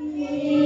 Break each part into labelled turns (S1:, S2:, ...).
S1: Yeah.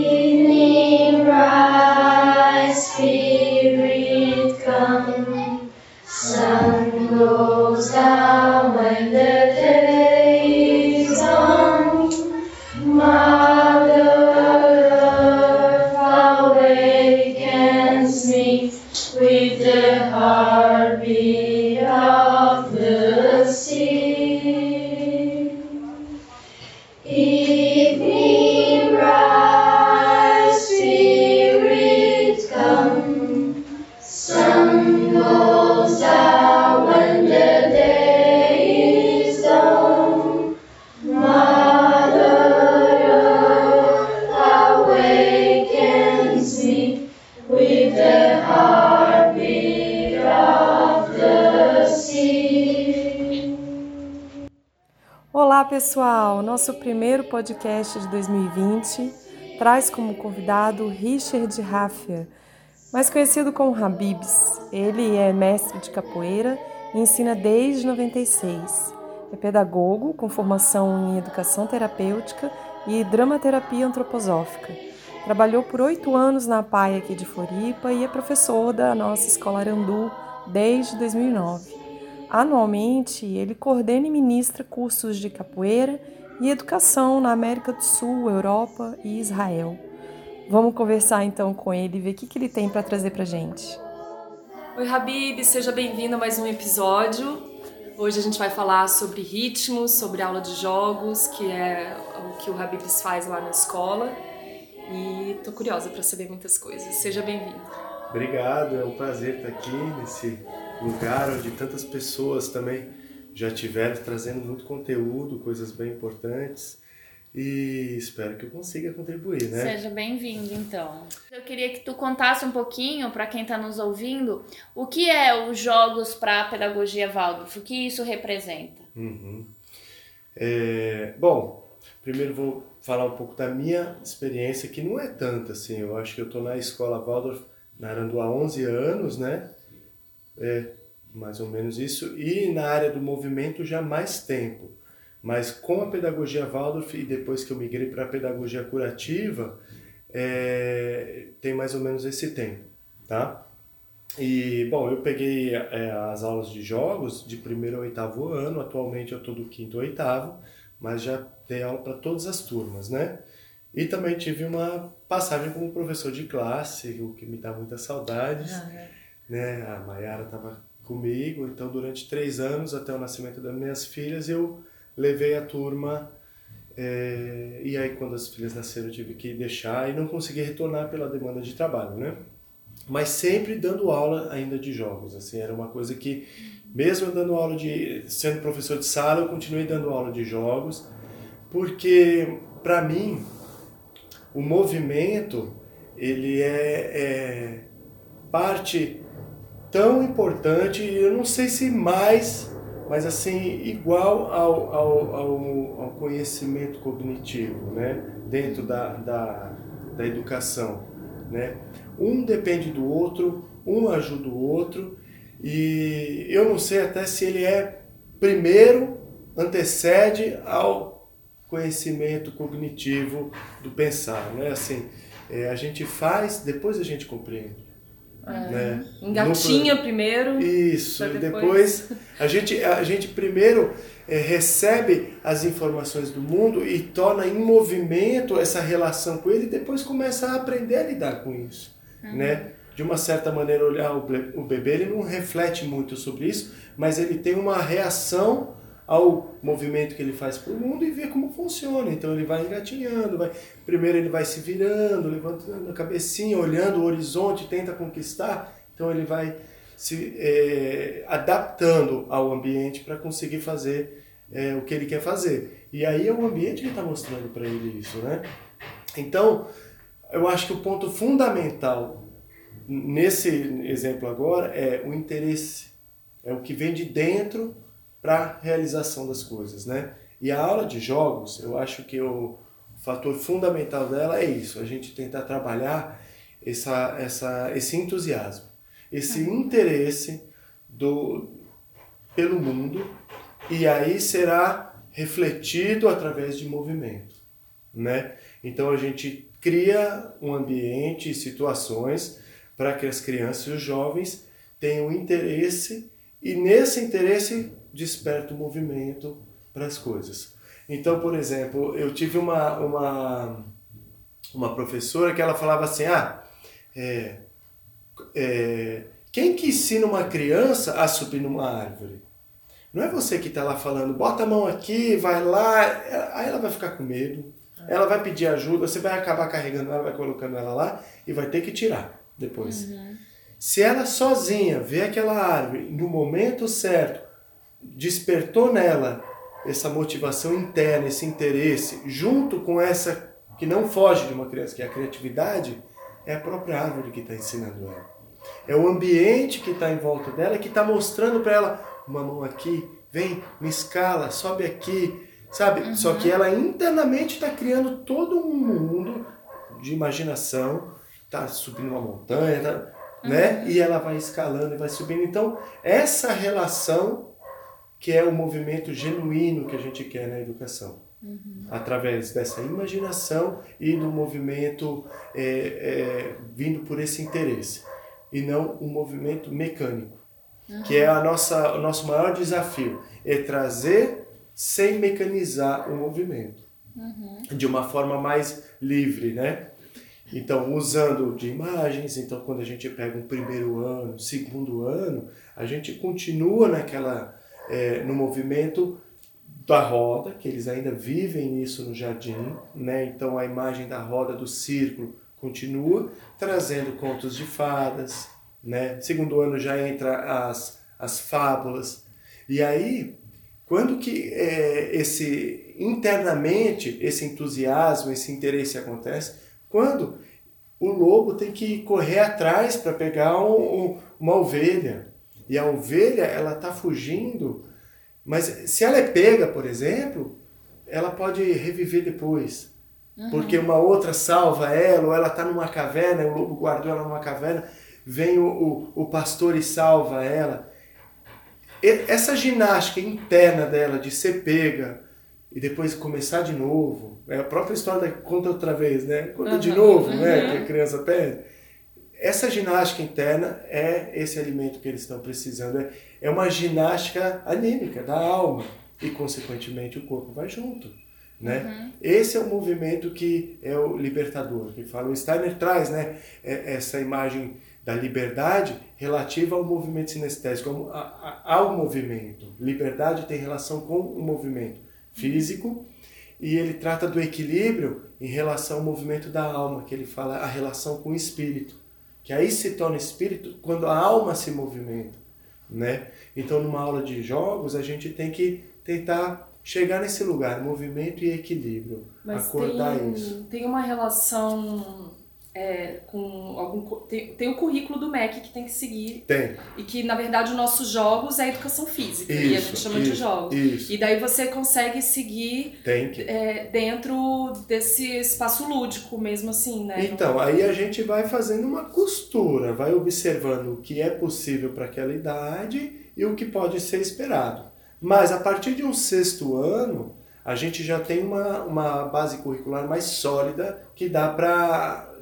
S1: Podcast de 2020 traz como convidado Richard Raffia, mais conhecido como Habibs. Ele é mestre de capoeira e ensina desde 96. É pedagogo com formação em educação terapêutica e dramaterapia antroposófica. Trabalhou por oito anos na PAI aqui de Floripa e é professor da nossa escola Arandu desde 2009. Anualmente, ele coordena e ministra cursos de capoeira e educação na América do Sul, Europa e Israel. Vamos conversar então com ele e ver o que, que ele tem para trazer para gente. Oi, Habib, seja bem-vindo a mais um episódio. Hoje a gente vai falar sobre ritmos, sobre aula de jogos, que é o que o Habibs faz lá na escola. E tô curiosa para saber muitas coisas. Seja bem-vindo.
S2: Obrigado, é um prazer estar aqui nesse lugar onde tantas pessoas também já tiveram trazendo muito conteúdo, coisas bem importantes. E espero que eu consiga contribuir, né?
S3: Seja bem-vindo, então. Eu queria que tu contasse um pouquinho, para quem está nos ouvindo, o que é os Jogos para a Pedagogia Waldorf, o que isso representa.
S2: Uhum. É, bom, primeiro vou falar um pouco da minha experiência, que não é tanta assim. Eu acho que eu estou na escola Waldorf na há 11 anos, né? É, mais ou menos isso. E na área do movimento já mais tempo. Mas com a pedagogia Waldorf e depois que eu migrei para a pedagogia curativa, é, tem mais ou menos esse tempo, tá? E, bom, eu peguei é, as aulas de jogos de primeiro ao oitavo ano, atualmente eu estou do quinto ao oitavo, mas já dei aula para todas as turmas, né? E também tive uma passagem como professor de classe, o que me dá muita saudade, né? A Mayara estava comigo, então durante três anos, até o nascimento das minhas filhas, eu levei a turma é, e aí quando as filhas nasceram eu tive que deixar e não consegui retornar pela demanda de trabalho, né? Mas sempre dando aula ainda de jogos, assim, era uma coisa que mesmo dando aula de sendo professor de sala, eu continuei dando aula de jogos, porque para mim o movimento ele é, é parte tão importante, eu não sei se mais mas assim igual ao, ao, ao, ao, conhecimento cognitivo, né? Dentro da, da, da educação, né? Um depende do outro, um ajuda o outro e eu não sei até se ele é primeiro antecede ao conhecimento cognitivo do pensar, né? Assim, é, a gente faz, depois a gente compreende.
S1: É, né? Engatinha
S2: No-
S1: primeiro.
S2: Isso, e depois a gente, a gente primeiro eh, recebe as informações do mundo e torna em movimento essa relação com ele e depois começa a aprender a lidar com isso, né? De uma certa maneira, olhar o bebê, ele não reflete muito sobre isso, mas ele tem uma reação ao movimento que ele faz para o mundo e vê como funciona. Então ele vai engatinhando, vai primeiro ele vai se virando, levantando a cabecinha, olhando o horizonte, tenta conquistar. Então ele vai se eh, adaptando ao ambiente para conseguir fazer eh, o que ele quer fazer. E aí é o ambiente que está mostrando para ele isso, né? Então eu acho que o ponto fundamental nesse exemplo agora é o interesse, é o que vem de dentro para realização das coisas, né? E a aula de jogos, eu acho que o fator fundamental dela é isso, a gente tentar trabalhar essa, essa, esse entusiasmo, esse interesse do, pelo mundo e aí será refletido através de movimento, né? Então a gente cria um ambiente e situações para que as crianças e os jovens tenham interesse e nesse interesse desperta o movimento para as coisas. Então, por exemplo, eu tive uma, uma, uma professora que ela falava assim, ah, é, é, quem que ensina uma criança a subir numa árvore? Não é você que está lá falando, bota a mão aqui, vai lá, aí ela vai ficar com medo, ela vai pedir ajuda, você vai acabar carregando ela, vai colocando ela lá e vai ter que tirar depois. Uhum. Se ela sozinha vê aquela árvore no momento certo, despertou nela essa motivação interna, esse interesse, junto com essa que não foge de uma criança, que é a criatividade, é a própria árvore que está ensinando ela. É o ambiente que está em volta dela que está mostrando para ela uma mão aqui, vem, me escala, sobe aqui, sabe? Uhum. Só que ela internamente está criando todo um mundo de imaginação, está subindo uma montanha, tá, uhum. né? E ela vai escalando e vai subindo. Então, essa relação que é o movimento genuíno que a gente quer na educação. Uhum. Através dessa imaginação e do movimento é, é, vindo por esse interesse. E não um movimento mecânico uhum. que é a nossa, o nosso maior desafio, é trazer sem mecanizar o movimento, uhum. de uma forma mais livre, né? Então, usando de imagens, então quando a gente pega um primeiro ano, segundo ano, a gente continua naquela, é, no movimento da roda, que eles ainda vivem isso no jardim, né? Então a imagem da roda do círculo continua trazendo contos de fadas, né? Segundo ano já entra as, as fábulas. E aí, quando que é, esse internamente esse entusiasmo, esse interesse acontece? Quando o lobo tem que correr atrás para pegar um, um, uma ovelha. E a ovelha, ela está fugindo, mas se ela é pega, por exemplo, ela pode reviver depois. Uhum. Porque uma outra salva ela, ou ela está numa caverna, o lobo guardou ela numa caverna vem o, o, o pastor e salva ela. Essa ginástica interna dela de ser pega e depois começar de novo, é a própria história da conta outra vez, né? Conta uhum, de novo, uhum. né? Que a criança pede. Essa ginástica interna é esse alimento que eles estão precisando. É, é uma ginástica anímica da alma e, consequentemente, o corpo vai junto. Né? Uhum. Esse é o movimento que é o libertador, que fala. O Steiner traz né, é, essa imagem da liberdade relativa ao movimento sinestésico, ao movimento. Liberdade tem relação com o movimento físico e ele trata do equilíbrio em relação ao movimento da alma, que ele fala a relação com o espírito, que aí se torna espírito quando a alma se movimenta, né? Então, numa aula de jogos, a gente tem que tentar chegar nesse lugar, movimento e equilíbrio,
S1: Mas
S2: acordar
S1: tem,
S2: isso.
S1: Tem uma relação é, com algum tem, tem o currículo do MEC que tem que seguir.
S2: Tem.
S1: E que, na verdade, os nossos jogos é educação física.
S2: Isso,
S1: e a gente chama
S2: isso,
S1: de jogos.
S2: Isso.
S1: E daí você consegue seguir. É, dentro desse espaço lúdico, mesmo assim, né?
S2: Então, aí a gente vai fazendo uma costura, vai observando o que é possível para aquela idade e o que pode ser esperado. Mas a partir de um sexto ano, a gente já tem uma, uma base curricular mais sólida que dá para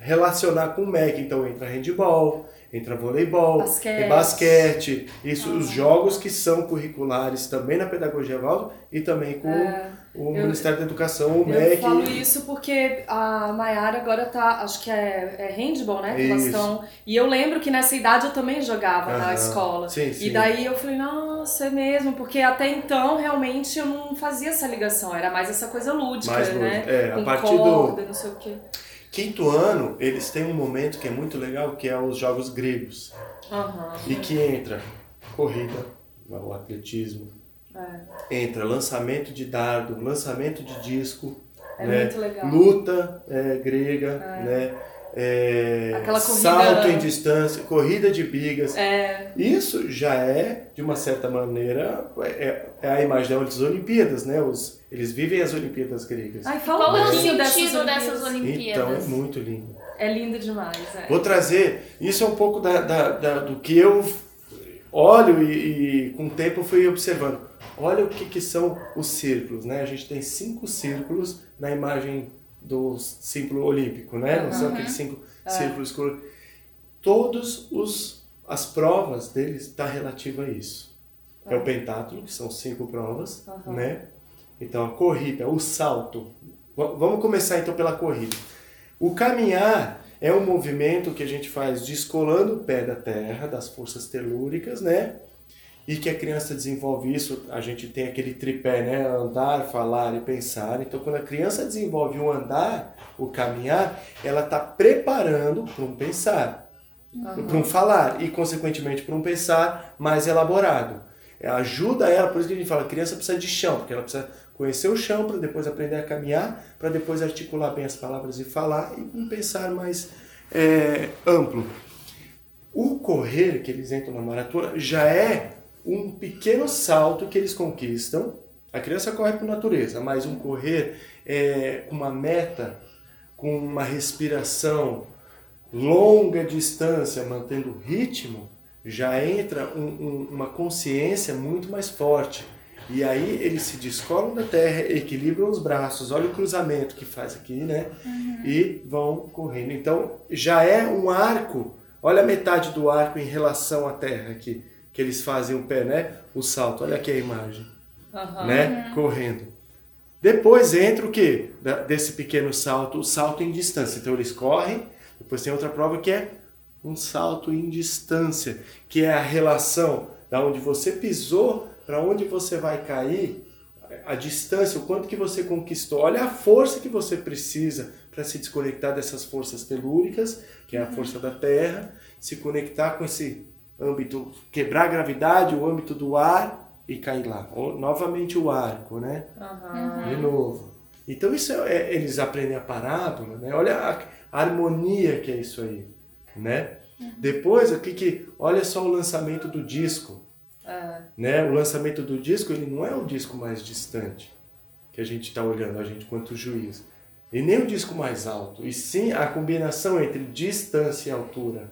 S2: relacionar com o MEC. Então entra handball, entra voleibol,
S1: basquete,
S2: basquete isso, ah. os jogos que são curriculares também na pedagogia Valdo e também com é, o eu, Ministério da Educação, o
S1: eu
S2: MEC.
S1: Eu falo isso porque a Maiara agora tá, acho que é, é handball, né? Que estão, e eu lembro que nessa idade eu também jogava na escola.
S2: Sim, sim.
S1: E daí eu falei, nossa, é mesmo, porque até então realmente eu não fazia essa ligação, era mais essa coisa lúdica, mais né?
S2: É,
S1: com
S2: a partir
S1: corda,
S2: do
S1: não sei o quê.
S2: Quinto ano, eles têm um momento que é muito legal, que é os jogos gregos.
S1: Uhum.
S2: E que entra corrida, o atletismo,
S1: é.
S2: entra lançamento de dardo, lançamento de disco,
S1: é
S2: né? luta é, grega, é. né? é,
S1: corrida...
S2: salto em distância, corrida de bigas.
S1: É.
S2: Isso já é, de uma certa maneira, é, é a imagem das Olimpíadas, né? Os, eles vivem as Olimpíadas gregas.
S1: Ai, fala Qual é o
S3: sentido
S1: dessas,
S3: dessas Olimpíadas?
S2: Então, é muito lindo.
S1: É lindo demais. É.
S2: Vou trazer, isso é um pouco da, da, da, do que eu olho e, e com o tempo fui observando. Olha o que, que são os círculos, né? A gente tem cinco círculos na imagem do símbolo olímpico, né? Não são
S3: Uhum.
S2: aqueles cinco
S3: É.
S2: círculos cor. Todos os as provas deles está relativa a isso. É o pentátulo, que são cinco provas,
S3: Uhum.
S2: né? Então a corrida, o salto. V- vamos começar então pela corrida. O caminhar é um movimento que a gente faz descolando o pé da terra, das forças telúricas, né? E que a criança desenvolve isso, a gente tem aquele tripé, né? Andar, falar e pensar. Então, quando a criança desenvolve o andar, o caminhar, ela está preparando para um pensar, para um falar e, consequentemente, para um pensar mais elaborado. É, Ajuda ela, por isso que a gente fala, a criança precisa de chão, porque ela precisa conhecer o chão para depois aprender a caminhar, para depois articular bem as palavras e falar e um pensar mais é, amplo. O correr que eles entram na maratona já é um pequeno salto que eles conquistam. A criança corre por natureza, mas um correr é, com uma meta, com uma respiração longa distância, mantendo o ritmo, já entra um- um- uma consciência muito mais forte. E aí eles se descolam da terra, equilibram os braços, olha o cruzamento que faz aqui, né? E vão correndo. Então já é um arco, olha a metade do arco em relação à terra aqui, que eles fazem o pé, né? O salto, olha aqui a imagem,
S1: Aham.
S2: né? Correndo. Depois entra o que? Desse pequeno salto, o salto em distância. Então eles correm, depois tem outra prova que é um salto em distância, que é a relação da onde você pisou para onde você vai cair, a distância, o quanto que você conquistou. Olha a força que você precisa para se desconectar dessas forças telúricas, que é a força da Terra, se conectar com esse âmbito, quebrar a gravidade, o âmbito do ar e cair lá. Ou, novamente o arco, né?
S1: Aham.
S2: De novo. Então isso é, eles aprendem a parábola, né? Olha a, a harmonia que é isso aí, né? Depois, o que que, olha só o lançamento do disco,
S1: É.
S2: né? O lançamento do disco, ele não é o disco mais distante que a gente está olhando, a gente quanto juiz. E nem o disco mais alto, e sim a combinação entre distância e altura.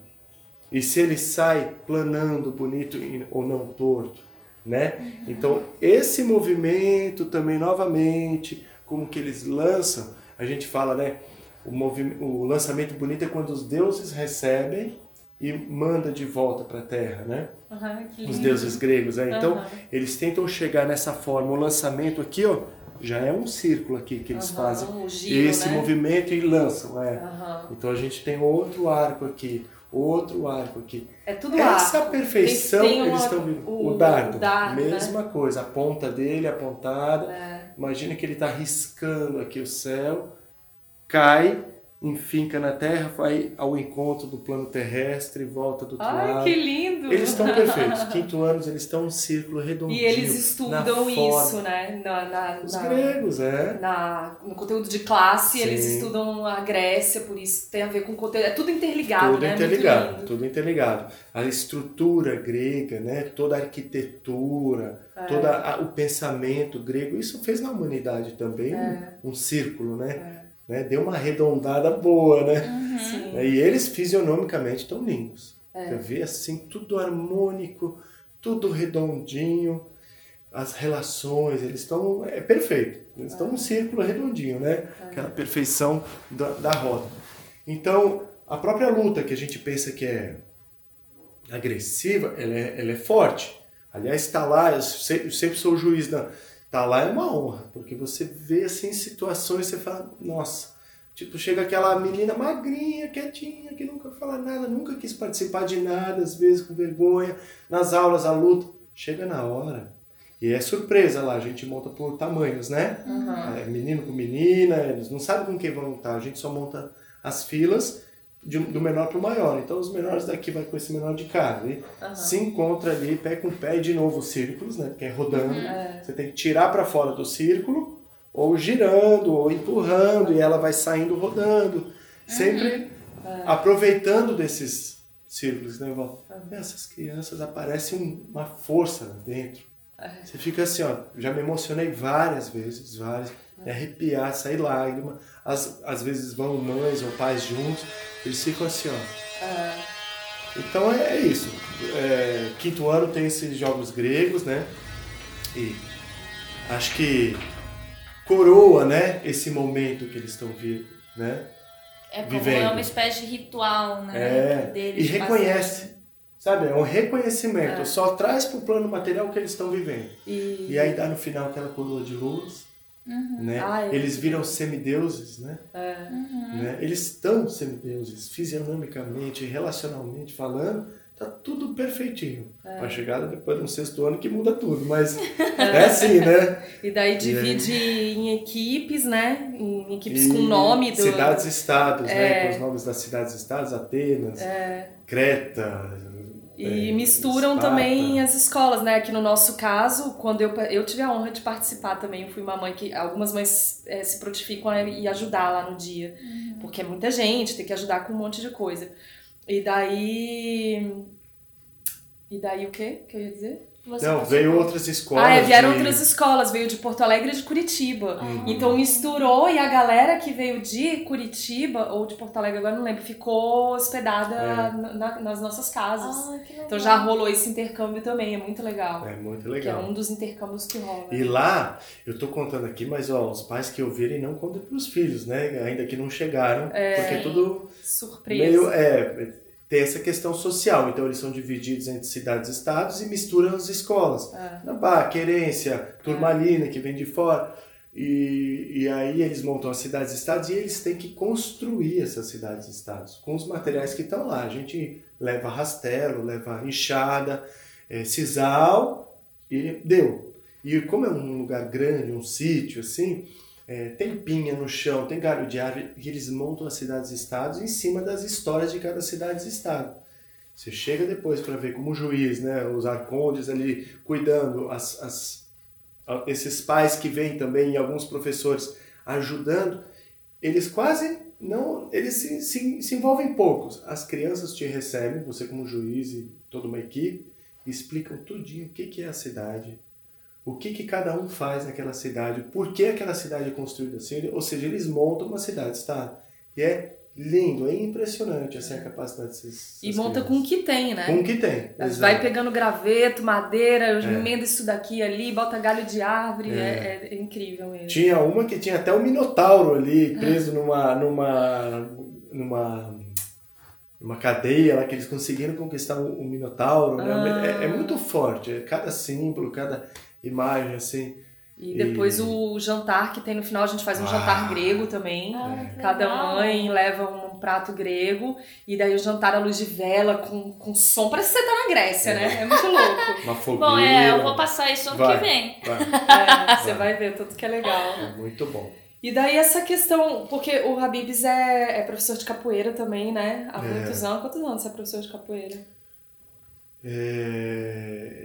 S2: E se ele sai planando, bonito ou não torto, né? Então, esse movimento também, novamente, como que eles lançam, a gente fala, né? O, o lançamento bonito é quando os deuses recebem e manda de volta para a terra, né?
S1: Que
S2: Os deuses gregos, né? Então,
S1: Aham.
S2: eles tentam chegar nessa forma. O lançamento aqui, ó, já é um círculo aqui que eles
S1: Aham,
S2: fazem.
S1: giro,
S2: esse
S1: né?
S2: movimento e lançam, é. Então a gente tem outro arco aqui, outro arco aqui.
S1: É tudo
S2: Essa
S1: arco.
S2: perfeição
S1: Tem- tem
S2: eles estão vendo.
S1: o-
S2: O, dardo,
S1: o dardo, né?
S2: mesma coisa. A ponta dele apontada.
S1: É.
S2: Imagina que ele está riscando aqui o céu, cai, enfinca na terra, vai ao encontro do plano terrestre, volta do outro
S1: Ai,
S2: lado.
S1: que lindo!
S2: Eles estão perfeitos. Quinto anos, eles estão um círculo redondinho.
S1: E eles estudam isso, né? Na, na,
S2: Os
S1: na-
S2: gregos, é.
S1: na- no conteúdo de classe, eles
S2: Sim.
S1: estudam a Grécia, por isso tem a ver com conteúdo. É tudo interligado,
S2: tudo
S1: né?
S2: Interligado, tudo interligado. A estrutura grega, né? toda a arquitetura,
S1: É.
S2: todo o pensamento grego, isso fez na humanidade também
S1: É.
S2: um, um círculo, né? Né? Deu uma arredondada boa, né?
S1: Sim.
S2: E eles fisionomicamente estão lindos.
S1: É.
S2: Você vê assim, tudo harmônico, tudo redondinho, as relações, eles estão. É perfeito. Eles estão num círculo redondinho, né? Aquela perfeição da, da roda. Então, a própria luta que a gente pensa que é agressiva, ela é, ela é forte. Aliás, está lá, eu sempre, eu sempre sou o juiz da. Tá lá é uma honra, porque você vê assim situações você fala, nossa, tipo, chega aquela menina magrinha, quietinha, que nunca fala nada, nunca quis participar de nada, às vezes com vergonha, nas aulas, a luta. Chega na hora. E é surpresa lá, a gente monta por tamanhos, né? É, menino com menina, eles não sabem com quem vão lutar, a gente só monta as filas de- do menor para o maior. Então os menores daqui vai com esse menor de cá. E se encontra ali pé com pé e de novo os círculos, né? Porque é rodando. Você tem que tirar para fora do círculo, ou girando, ou empurrando, e ela vai saindo rodando. Sempre aproveitando desses círculos, né, Val? Essas crianças aparecem uma força dentro. Você fica assim, ó, já me emocionei várias vezes, várias, me arrepiar, sair lágrima. Às, às vezes vão mães ou pais juntos, eles ficam assim, ó. Então é, é isso. É, quinto ano tem esses jogos gregos, né? E acho que coroa, né, esse momento que eles estão vivendo, né?
S3: É como
S2: Vivendo.
S3: é uma espécie de ritual, né?
S2: É,
S3: deles
S2: e reconhece.
S3: passagem.
S2: Sabe, é um reconhecimento.
S1: É.
S2: Só traz pro plano material o que eles estão vivendo.
S1: E,
S2: E aí dá no final aquela coroa de luz, né?
S1: Ah, é.
S2: Eles viram semideuses, né?
S1: é,
S2: né? Eles estão semideuses, fisionomicamente, relacionalmente falando, tá tudo perfeitinho.
S1: É.
S2: A chegada depois do sexto ano que muda tudo, mas é assim, né?
S1: e daí divide em equipes, né? Em equipes com nome do.
S2: Cidades-estados, né?
S1: É.
S2: Com os nomes das cidades-estados, Atenas, Creta.
S1: E
S2: é,
S1: misturam
S2: Esparta.
S1: também as escolas, né? Que no nosso caso, quando eu, eu tive a honra de participar também, eu fui uma mãe que algumas mães eh, se prontificam a ir ajudar lá no dia, porque é muita gente, tem que ajudar com um monte de coisa. E daí. E daí o quê que eu ia dizer?
S3: Você
S2: Não,
S3: participou?
S2: veio outras escolas.
S1: Ah, é, vieram
S2: de-
S1: outras escolas, veio de Porto Alegre e de Curitiba.
S2: Uhum.
S1: Então misturou e a galera que veio de Curitiba ou de Porto Alegre, agora não lembro, ficou hospedada
S2: É.
S1: na- na- nas nossas casas.
S3: Ah, que legal.
S1: Então já rolou esse intercâmbio também, é muito legal.
S2: É muito
S1: Que é
S2: legal.
S1: um dos intercâmbios que rola.
S2: E lá, eu tô contando aqui, mas ó, os pais que ouvirem não contem pros filhos, né? Ainda que não chegaram,
S1: É.
S2: porque tudo
S1: Surpresa.
S2: meio é tem essa questão social. Então eles são divididos entre cidades e estados e misturam as escolas.
S1: É.
S2: Nabá, Querência, Turmalina, que vem de fora. E, e aí eles montam as cidades e estados e eles têm que construir essas cidades e estados com os materiais que estão lá. A gente leva rastelo, leva enxada, é, sisal e deu. E como é um lugar grande, um sítio assim, é, tem pinha no chão, tem galho de árvore, e eles montam as cidades e estados em cima das histórias de cada cidade e estado. Você chega depois para ver como juiz, né, os arcondes ali cuidando, as, as, esses pais que vêm também e alguns professores ajudando, eles quase não, eles se, se, se envolvem poucos. As crianças te recebem, você como juiz e toda uma equipe, explicam tudinho o que, que é a cidade, o que, que cada um faz naquela cidade, por que aquela cidade é construída assim, ou seja, eles montam uma cidade-estado. E é lindo, é impressionante assim, a capacidade desses
S1: E monta com
S2: crianças.
S1: o que tem, né?
S2: Com o que tem.
S1: Vai
S2: exato.
S1: pegando graveto, madeira,
S2: É.
S1: emenda isso daqui ali, bota galho de árvore.
S2: É.
S1: É, é incrível mesmo.
S2: Tinha uma que tinha até um minotauro ali preso numa numa numa numa cadeia lá que eles conseguiram conquistar um, um minotauro, né?
S1: Ah.
S2: É, é muito forte, é cada símbolo, cada imagem assim.
S1: E depois
S2: E-
S1: o jantar que tem no final, a gente faz um
S2: Ah.
S1: jantar grego também.
S3: Que
S1: Cada mãe leva um prato grego e daí o jantar à luz de vela com, com som. Parece que você tá na Grécia, né? É muito louco.
S2: Uma fogueira.
S3: Bom, é, eu vou passar isso ano
S2: Vai.
S3: que vem.
S2: Vai,
S1: É, você vai ver tudo que é legal.
S2: é muito bom.
S1: E daí essa questão, porque o Habibs é, é professor de capoeira também, né? Há
S2: É.
S1: muitos anos. Quantos anos você é professor de capoeira?
S2: É,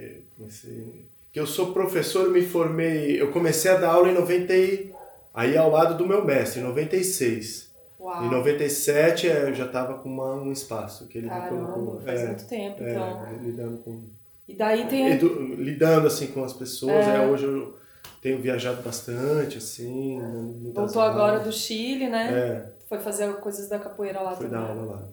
S2: que eu sou professor, eu me formei, eu comecei a dar aula em 90 e, aí ao lado do meu mestre, em 96.
S1: Uau.
S2: Em 97 é, eu já estava com uma- um espaço que ele me
S1: Caramba,
S2: colocou.
S1: faz
S2: é,
S1: muito tempo,
S2: é,
S1: então.
S2: lidando com
S1: E daí tem.
S2: edu- lidando assim com as pessoas.
S1: É.
S2: É, hoje eu tenho viajado bastante assim, muitas
S1: Voltou agora do Chile, né?
S2: É,
S1: Foi fazer coisas da capoeira lá
S2: fui
S1: também.
S2: dar aula lá.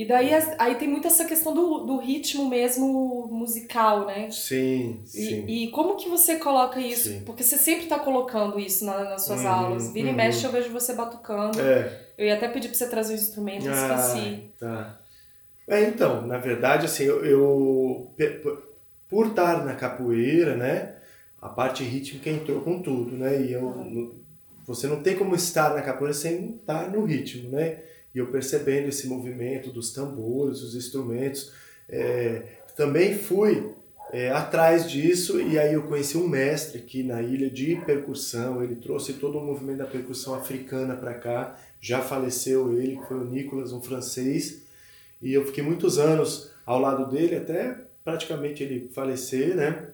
S1: E daí aí tem muito essa questão do, do ritmo mesmo musical, né?
S2: Sim, sim.
S1: E, e como que você coloca isso?
S2: Sim.
S1: Porque você sempre tá colocando isso na- nas suas
S2: Uhum,
S1: aulas. Vira e
S2: uhum.
S1: mexe eu vejo você batucando.
S2: É.
S1: Eu ia até pedir pra você trazer um instrumento, eu esqueci.
S2: Ah, tá. É, então, na verdade, assim, eu, eu- por- estar na capoeira, né, a parte rítmica entrou com tudo, né, e eu, no- você não tem como estar na capoeira sem estar no ritmo, né, e eu percebendo esse movimento dos tambores, os instrumentos, é, também fui é, atrás disso. E aí eu conheci um mestre aqui na ilha de percussão, ele trouxe todo o movimento da percussão africana para cá, já faleceu ele, que foi o Nicolas, um francês, e eu fiquei muitos anos ao lado dele, até praticamente ele falecer, né?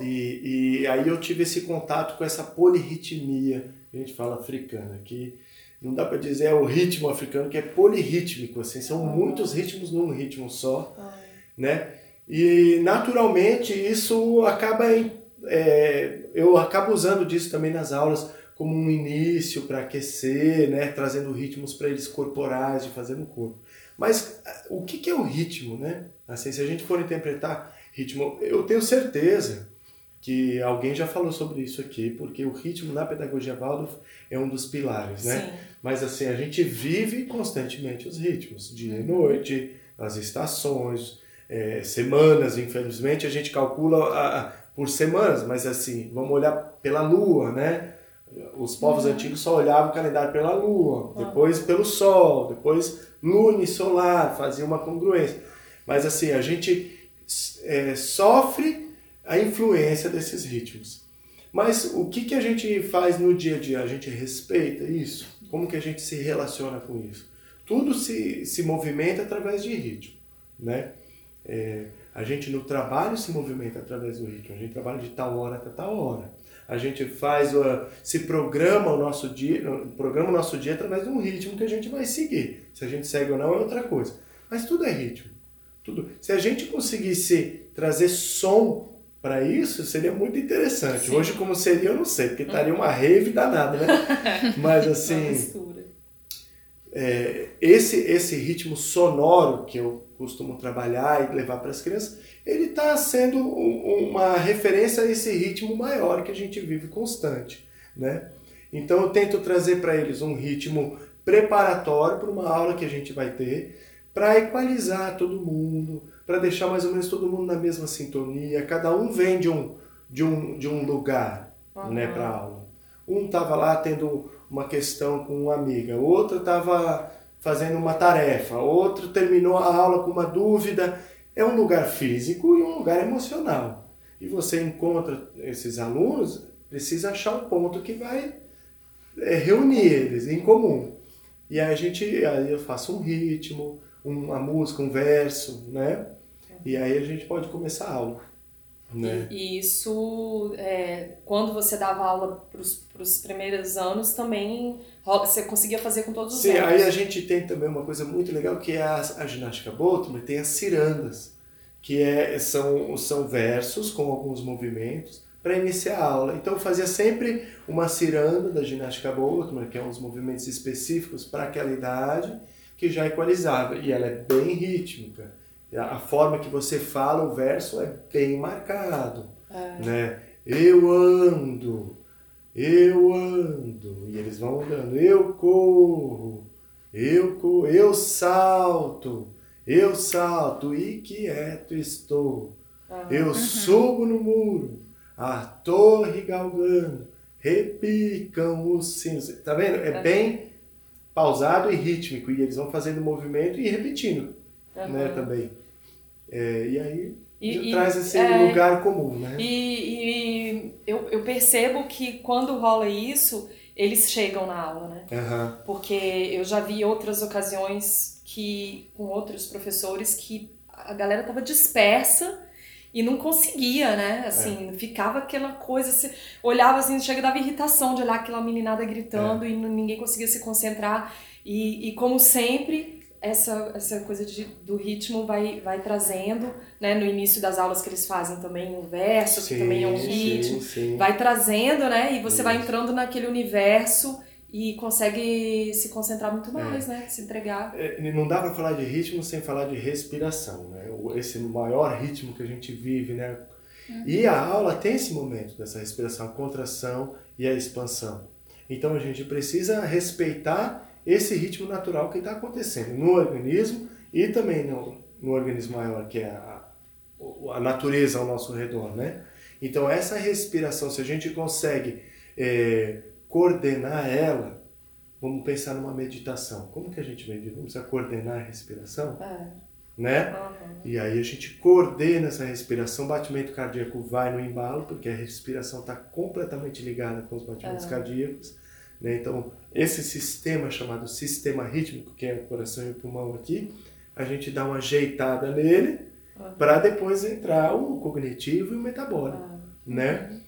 S2: E, e aí eu tive esse contato com essa polirritmia, que a gente fala africana, que não dá para dizer é o ritmo africano, que é polirrítmico, assim, são muitos ritmos num ritmo só, né? E naturalmente isso acaba em, é, eu acabo usando disso também nas aulas, como um início para aquecer, né? trazendo ritmos para eles corporais de fazer no corpo. Mas o que, que é o ritmo, né? Assim, se a gente for interpretar ritmo, eu tenho certeza que alguém já falou sobre isso aqui, porque o ritmo na pedagogia Waldorf é um dos pilares, né? Sim. Mas assim, a gente vive constantemente os ritmos, dia e noite, as estações, é, semanas, infelizmente a gente calcula a, a, por semanas, mas assim, vamos olhar pela lua, né? Os povos uhum. antigos só olhavam o calendário pela lua, depois pelo sol, depois luna e solar, fazia uma congruência. Mas assim, a gente é, sofre a influência desses ritmos. Mas o que, que a gente faz no dia a dia? A gente respeita isso? Como que a gente se relaciona com isso? Tudo se, se movimenta através de ritmo, né? É, a gente no trabalho se movimenta através do ritmo. A gente trabalha de tal hora até tal hora. A gente faz, se programa o nosso dia, programa o nosso dia através de um ritmo que a gente vai seguir. Se a gente segue ou não é outra coisa. Mas tudo é ritmo. Tudo. Se a gente conseguisse trazer som para isso, seria muito interessante. Sim. Hoje, como seria, eu não sei, porque estaria uma rave danada, né? Mas assim. É, esse, esse ritmo sonoro que eu costumo trabalhar e levar para as crianças, ele está sendo uma referência a esse ritmo maior que a gente vive constante, né? Então eu tento trazer para eles um ritmo preparatório para uma aula que a gente vai ter, para equalizar todo mundo, para deixar mais ou menos todo mundo na mesma sintonia. Cada um vem de um, de um, de um lugar uhum. né, para aula. Um estava lá tendo uma questão com uma amiga, outro estava fazendo uma tarefa, outro terminou a aula com uma dúvida. É um lugar físico e um lugar emocional. E você encontra esses alunos, precisa achar um ponto que vai é, reunir eles em comum. E aí a gente, aí eu faço um ritmo, uma música, um verso, né? E aí a gente pode começar a aula. Né?
S1: E, e isso, é, quando você dava aula para os primeiros anos, também você conseguia fazer com todos os
S2: Sim, aí a gente tem também uma coisa muito legal que é a, a ginástica Boltzmann, tem as cirandas, que é, são, são versos com alguns movimentos para iniciar a aula. Então eu fazia sempre uma ciranda da ginástica Boltzmann, que é uns movimentos específicos para aquela idade, que já equalizava. E ela é bem rítmica a forma que você fala o verso é bem marcado, é. né? Eu ando, eu ando, e eles vão andando, eu corro, eu corro, eu salto, eu salto e quieto estou. Uhum. Eu uhum. subo no muro, a torre galgando, repicam os sinos. Tá vendo? É bem pausado e rítmico, e eles vão fazendo movimento e repetindo, uhum. né, também. É, e aí e, traz esse é, lugar comum, né?
S1: E, e, eu, eu percebo que quando rola isso, eles chegam na aula, né? Uhum. Porque eu já vi outras ocasiões que com outros professores que a galera tava dispersa e não conseguia, né? Assim, é. ficava aquela coisa, você olhava assim, chega dava irritação de olhar aquela meninada gritando é. e ninguém conseguia se concentrar. E, e como sempre, essa, essa coisa de, do ritmo vai, vai trazendo, né? No início das aulas que eles fazem também o verso, sim, que também é um ritmo, sim, sim. vai trazendo, né? E você Isso. vai entrando naquele universo e consegue se concentrar muito é. mais, é. né? Se entregar.
S2: É, não dá para falar de ritmo sem falar de respiração, né? Esse maior ritmo que a gente vive, né? Uhum. E a aula tem esse momento dessa respiração, a contração e a expansão. Então a gente precisa respeitar esse ritmo natural que está acontecendo no organismo e também no, no organismo maior, que é a, a natureza ao nosso redor, né? Então, essa respiração, se a gente consegue é, coordenar ela, vamos pensar numa meditação. Como que a gente medita? Vamos coordenar a respiração? É. Né? Uhum. E aí a gente coordena essa respiração, o batimento cardíaco vai no embalo, porque a respiração está completamente ligada com os batimentos é. cardíacos. Né? Então, esse sistema chamado sistema rítmico, que é o coração e o pulmão aqui, a gente dá uma ajeitada nele uhum. para depois entrar o cognitivo e o metabólico, uhum. né?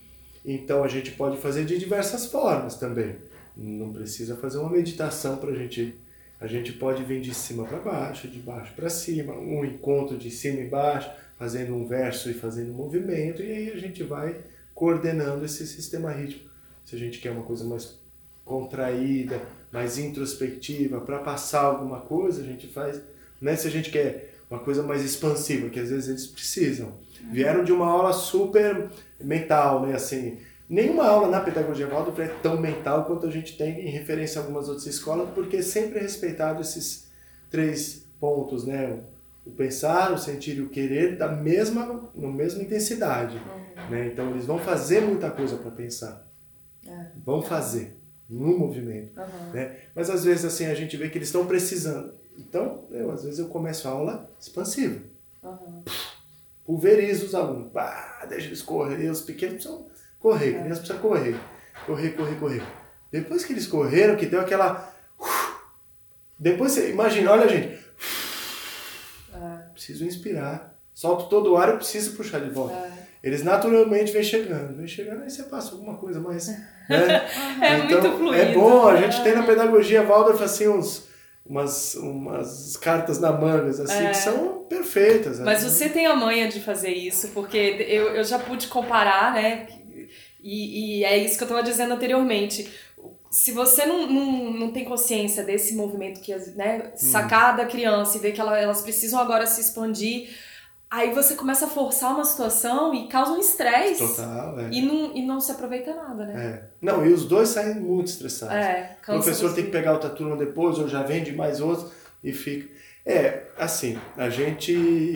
S2: Então, a gente pode fazer de diversas formas também. Não precisa fazer uma meditação para a gente... A gente pode vir de cima para baixo, de baixo para cima, um encontro de cima e baixo, fazendo um verso e fazendo um movimento, e aí a gente vai coordenando esse sistema rítmico se a gente quer uma coisa mais contraída, mais introspectiva, para passar alguma coisa, a gente faz. Né? Se a gente quer uma coisa mais expansiva, que às vezes eles precisam. Vieram de uma aula super mental, né? Assim, nenhuma aula na pedagogia Waldorf é tão mental quanto a gente tem em referência a algumas outras escolas, porque é sempre respeitado esses três pontos, né? O pensar, o sentir e o querer da mesma, na mesma intensidade,
S1: Uhum.
S2: né? Então eles vão fazer muita coisa para pensar.
S1: É.
S2: Vão fazer no movimento,
S1: Uhum.
S2: né? Mas às vezes assim a gente vê que eles estão precisando. Então, eu, às vezes eu começo a aula expansiva.
S1: Uhum.
S2: Pulverizo os alunos. Pá, deixa eles correr. Os pequenos precisam correr,
S1: É.
S2: crianças precisam correr. Correr, correr, correr. Depois que eles correram, que deu aquela. Depois você imagina, olha gente.
S1: É.
S2: Preciso inspirar. Solto todo o ar e preciso puxar de volta.
S1: É.
S2: Eles naturalmente vêm chegando. Vem chegando, aí você passa alguma coisa mais. Né?
S1: É
S2: então,
S1: muito fluido.
S2: É bom, a gente tem na pedagogia Waldorf assim uns, umas, umas cartas na mangas assim,
S1: É.
S2: que são perfeitas.
S1: Mas
S2: né?
S1: você tem a manha de fazer isso, porque eu, eu já pude comparar, né? E, e é isso que eu estava dizendo anteriormente. Se você não, não, não tem consciência desse movimento que, as- né, sacar da criança e ver que ela- elas precisam agora se expandir, aí você começa a forçar uma situação e causa um estresse.
S2: Total, é.
S1: E não, e não se aproveita nada, né?
S2: É. Não, e os dois saem muito estressados.
S1: É,
S2: o professor tem que pegar outra turma depois, ou já vende mais outros, e fica. É, assim, a gente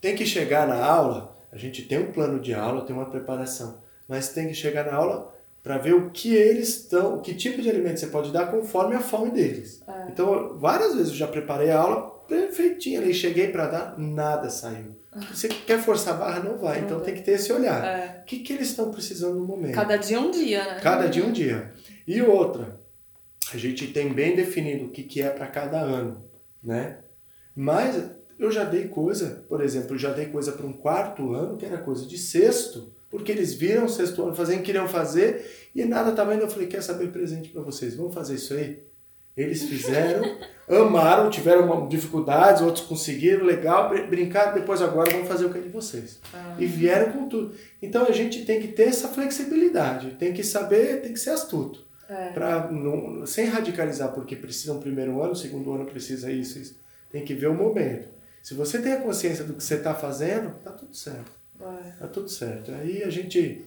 S2: tem que chegar na aula, a gente tem um plano de aula, tem uma preparação, mas tem que chegar na aula para ver o que eles estão, que tipo de alimento você pode dar conforme a fome deles.
S1: É.
S2: Então, várias vezes eu já preparei a aula perfeitinha ali, cheguei para dar, nada saiu. Você quer forçar a barra, não vai,
S1: Não
S2: então
S1: vai.
S2: tem que ter esse olhar.
S1: É.
S2: O que, que eles estão precisando no momento?
S1: Cada dia é um dia, né?
S2: Cada dia um dia. E outra, a gente tem bem definido o que, que é para cada ano, né? Mas eu já dei coisa, por exemplo, eu já dei coisa para um quarto ano que era coisa de sexto, porque eles viram o sexto ano fazendo, queriam fazer e nada estava indo. Eu falei, quer saber presente para vocês? Vamos fazer isso aí? Eles fizeram, amaram, tiveram dificuldades, outros conseguiram, legal, br- brincaram, depois agora vamos fazer o que é de vocês.
S1: Ah.
S2: E vieram com tudo. Então a gente tem que ter essa flexibilidade, tem que saber, tem que ser astuto.
S1: É.
S2: Pra não, sem radicalizar, porque precisa um primeiro ano, segundo ano precisa isso, isso. Tem que ver o momento. Se você tem a consciência do que você está fazendo, tá tudo certo.
S1: É.
S2: Tá tudo certo. Aí a gente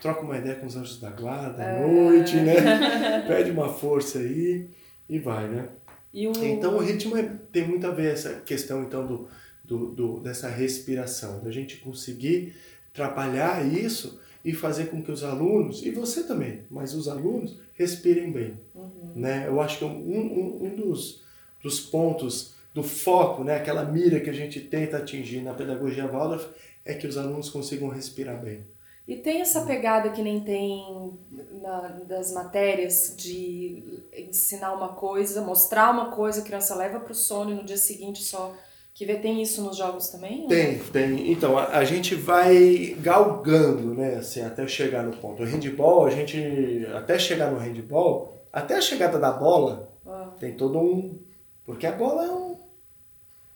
S2: troca uma ideia com os anjos da guarda à
S1: É.
S2: noite, né? Pede uma força aí e vai, né?
S1: E o...
S2: Então o ritmo é- tem muito a ver essa questão então do, do, do- dessa respiração, da gente conseguir trabalhar isso e fazer com que os alunos, e você também, mas os alunos respirem bem. Né? Eu acho que um, um, um dos, dos pontos do foco, né, aquela mira que a gente tenta atingir na pedagogia Waldorf, é que os alunos consigam respirar bem.
S1: E tem essa pegada que nem tem na, das matérias de ensinar uma coisa, mostrar uma coisa, a criança leva para o sono e no dia seguinte só. Que vê, tem isso nos jogos também?
S2: Tem, tem. Então, a, a gente vai galgando, né, assim, até chegar no ponto. O handball, a gente, até chegar no handball, até a chegada da bola,
S1: Ah.
S2: tem todo um... Porque a bola é um,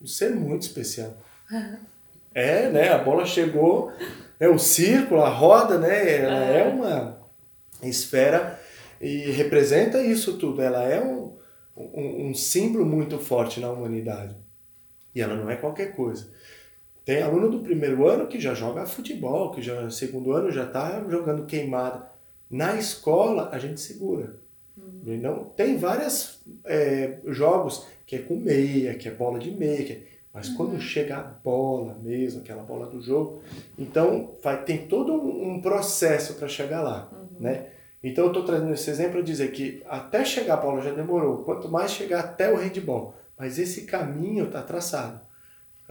S2: um ser muito especial. É, né, a bola chegou, é o círculo, a roda, né, ela é uma esfera e representa isso tudo. Ela é um, um, um símbolo muito forte na humanidade. E ela não é qualquer coisa. Tem aluno do primeiro ano que já joga futebol, que já no segundo ano já está jogando queimada. Na escola, a gente segura. Não, tem vários jogos que é com meia, que é bola de meia, que é- mas quando chega a bola mesmo, aquela bola do jogo, então vai, tem todo um, processo para chegar lá. Né? Então eu estou trazendo esse exemplo para dizer que até chegar a bola já demorou, quanto mais chegar até o handball. Mas esse caminho está traçado.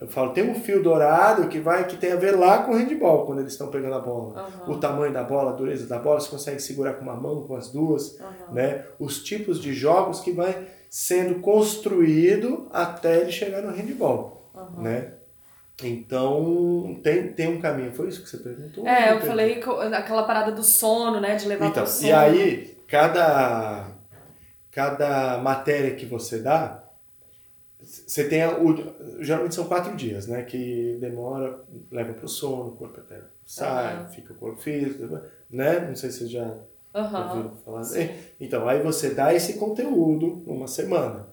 S2: Eu falo, tem um fio dourado que vai que tem a ver lá com o handball, quando eles estão pegando a bola.
S1: Aham.
S2: O tamanho da bola, a dureza da bola, se consegue segurar com uma mão, com as duas,
S1: Aham.
S2: né? Os tipos de jogos que vai sendo construído até ele chegar no handball,
S1: Aham.
S2: né? Então, tem, tem um caminho. Foi isso que você perguntou?
S1: É, eu falei aquela parada do sono, né? De levar
S2: Então,
S1: pro sono.
S2: e aí, cada, cada matéria que você dá, você tem a- o, geralmente são quatro dias, né? Que demora, leva para o sono, o corpo até sai,
S1: Aham.
S2: fica o corpo físico, né? Não sei se você já
S1: Aham.
S2: ouviram falar. Então, aí você dá esse conteúdo uma semana.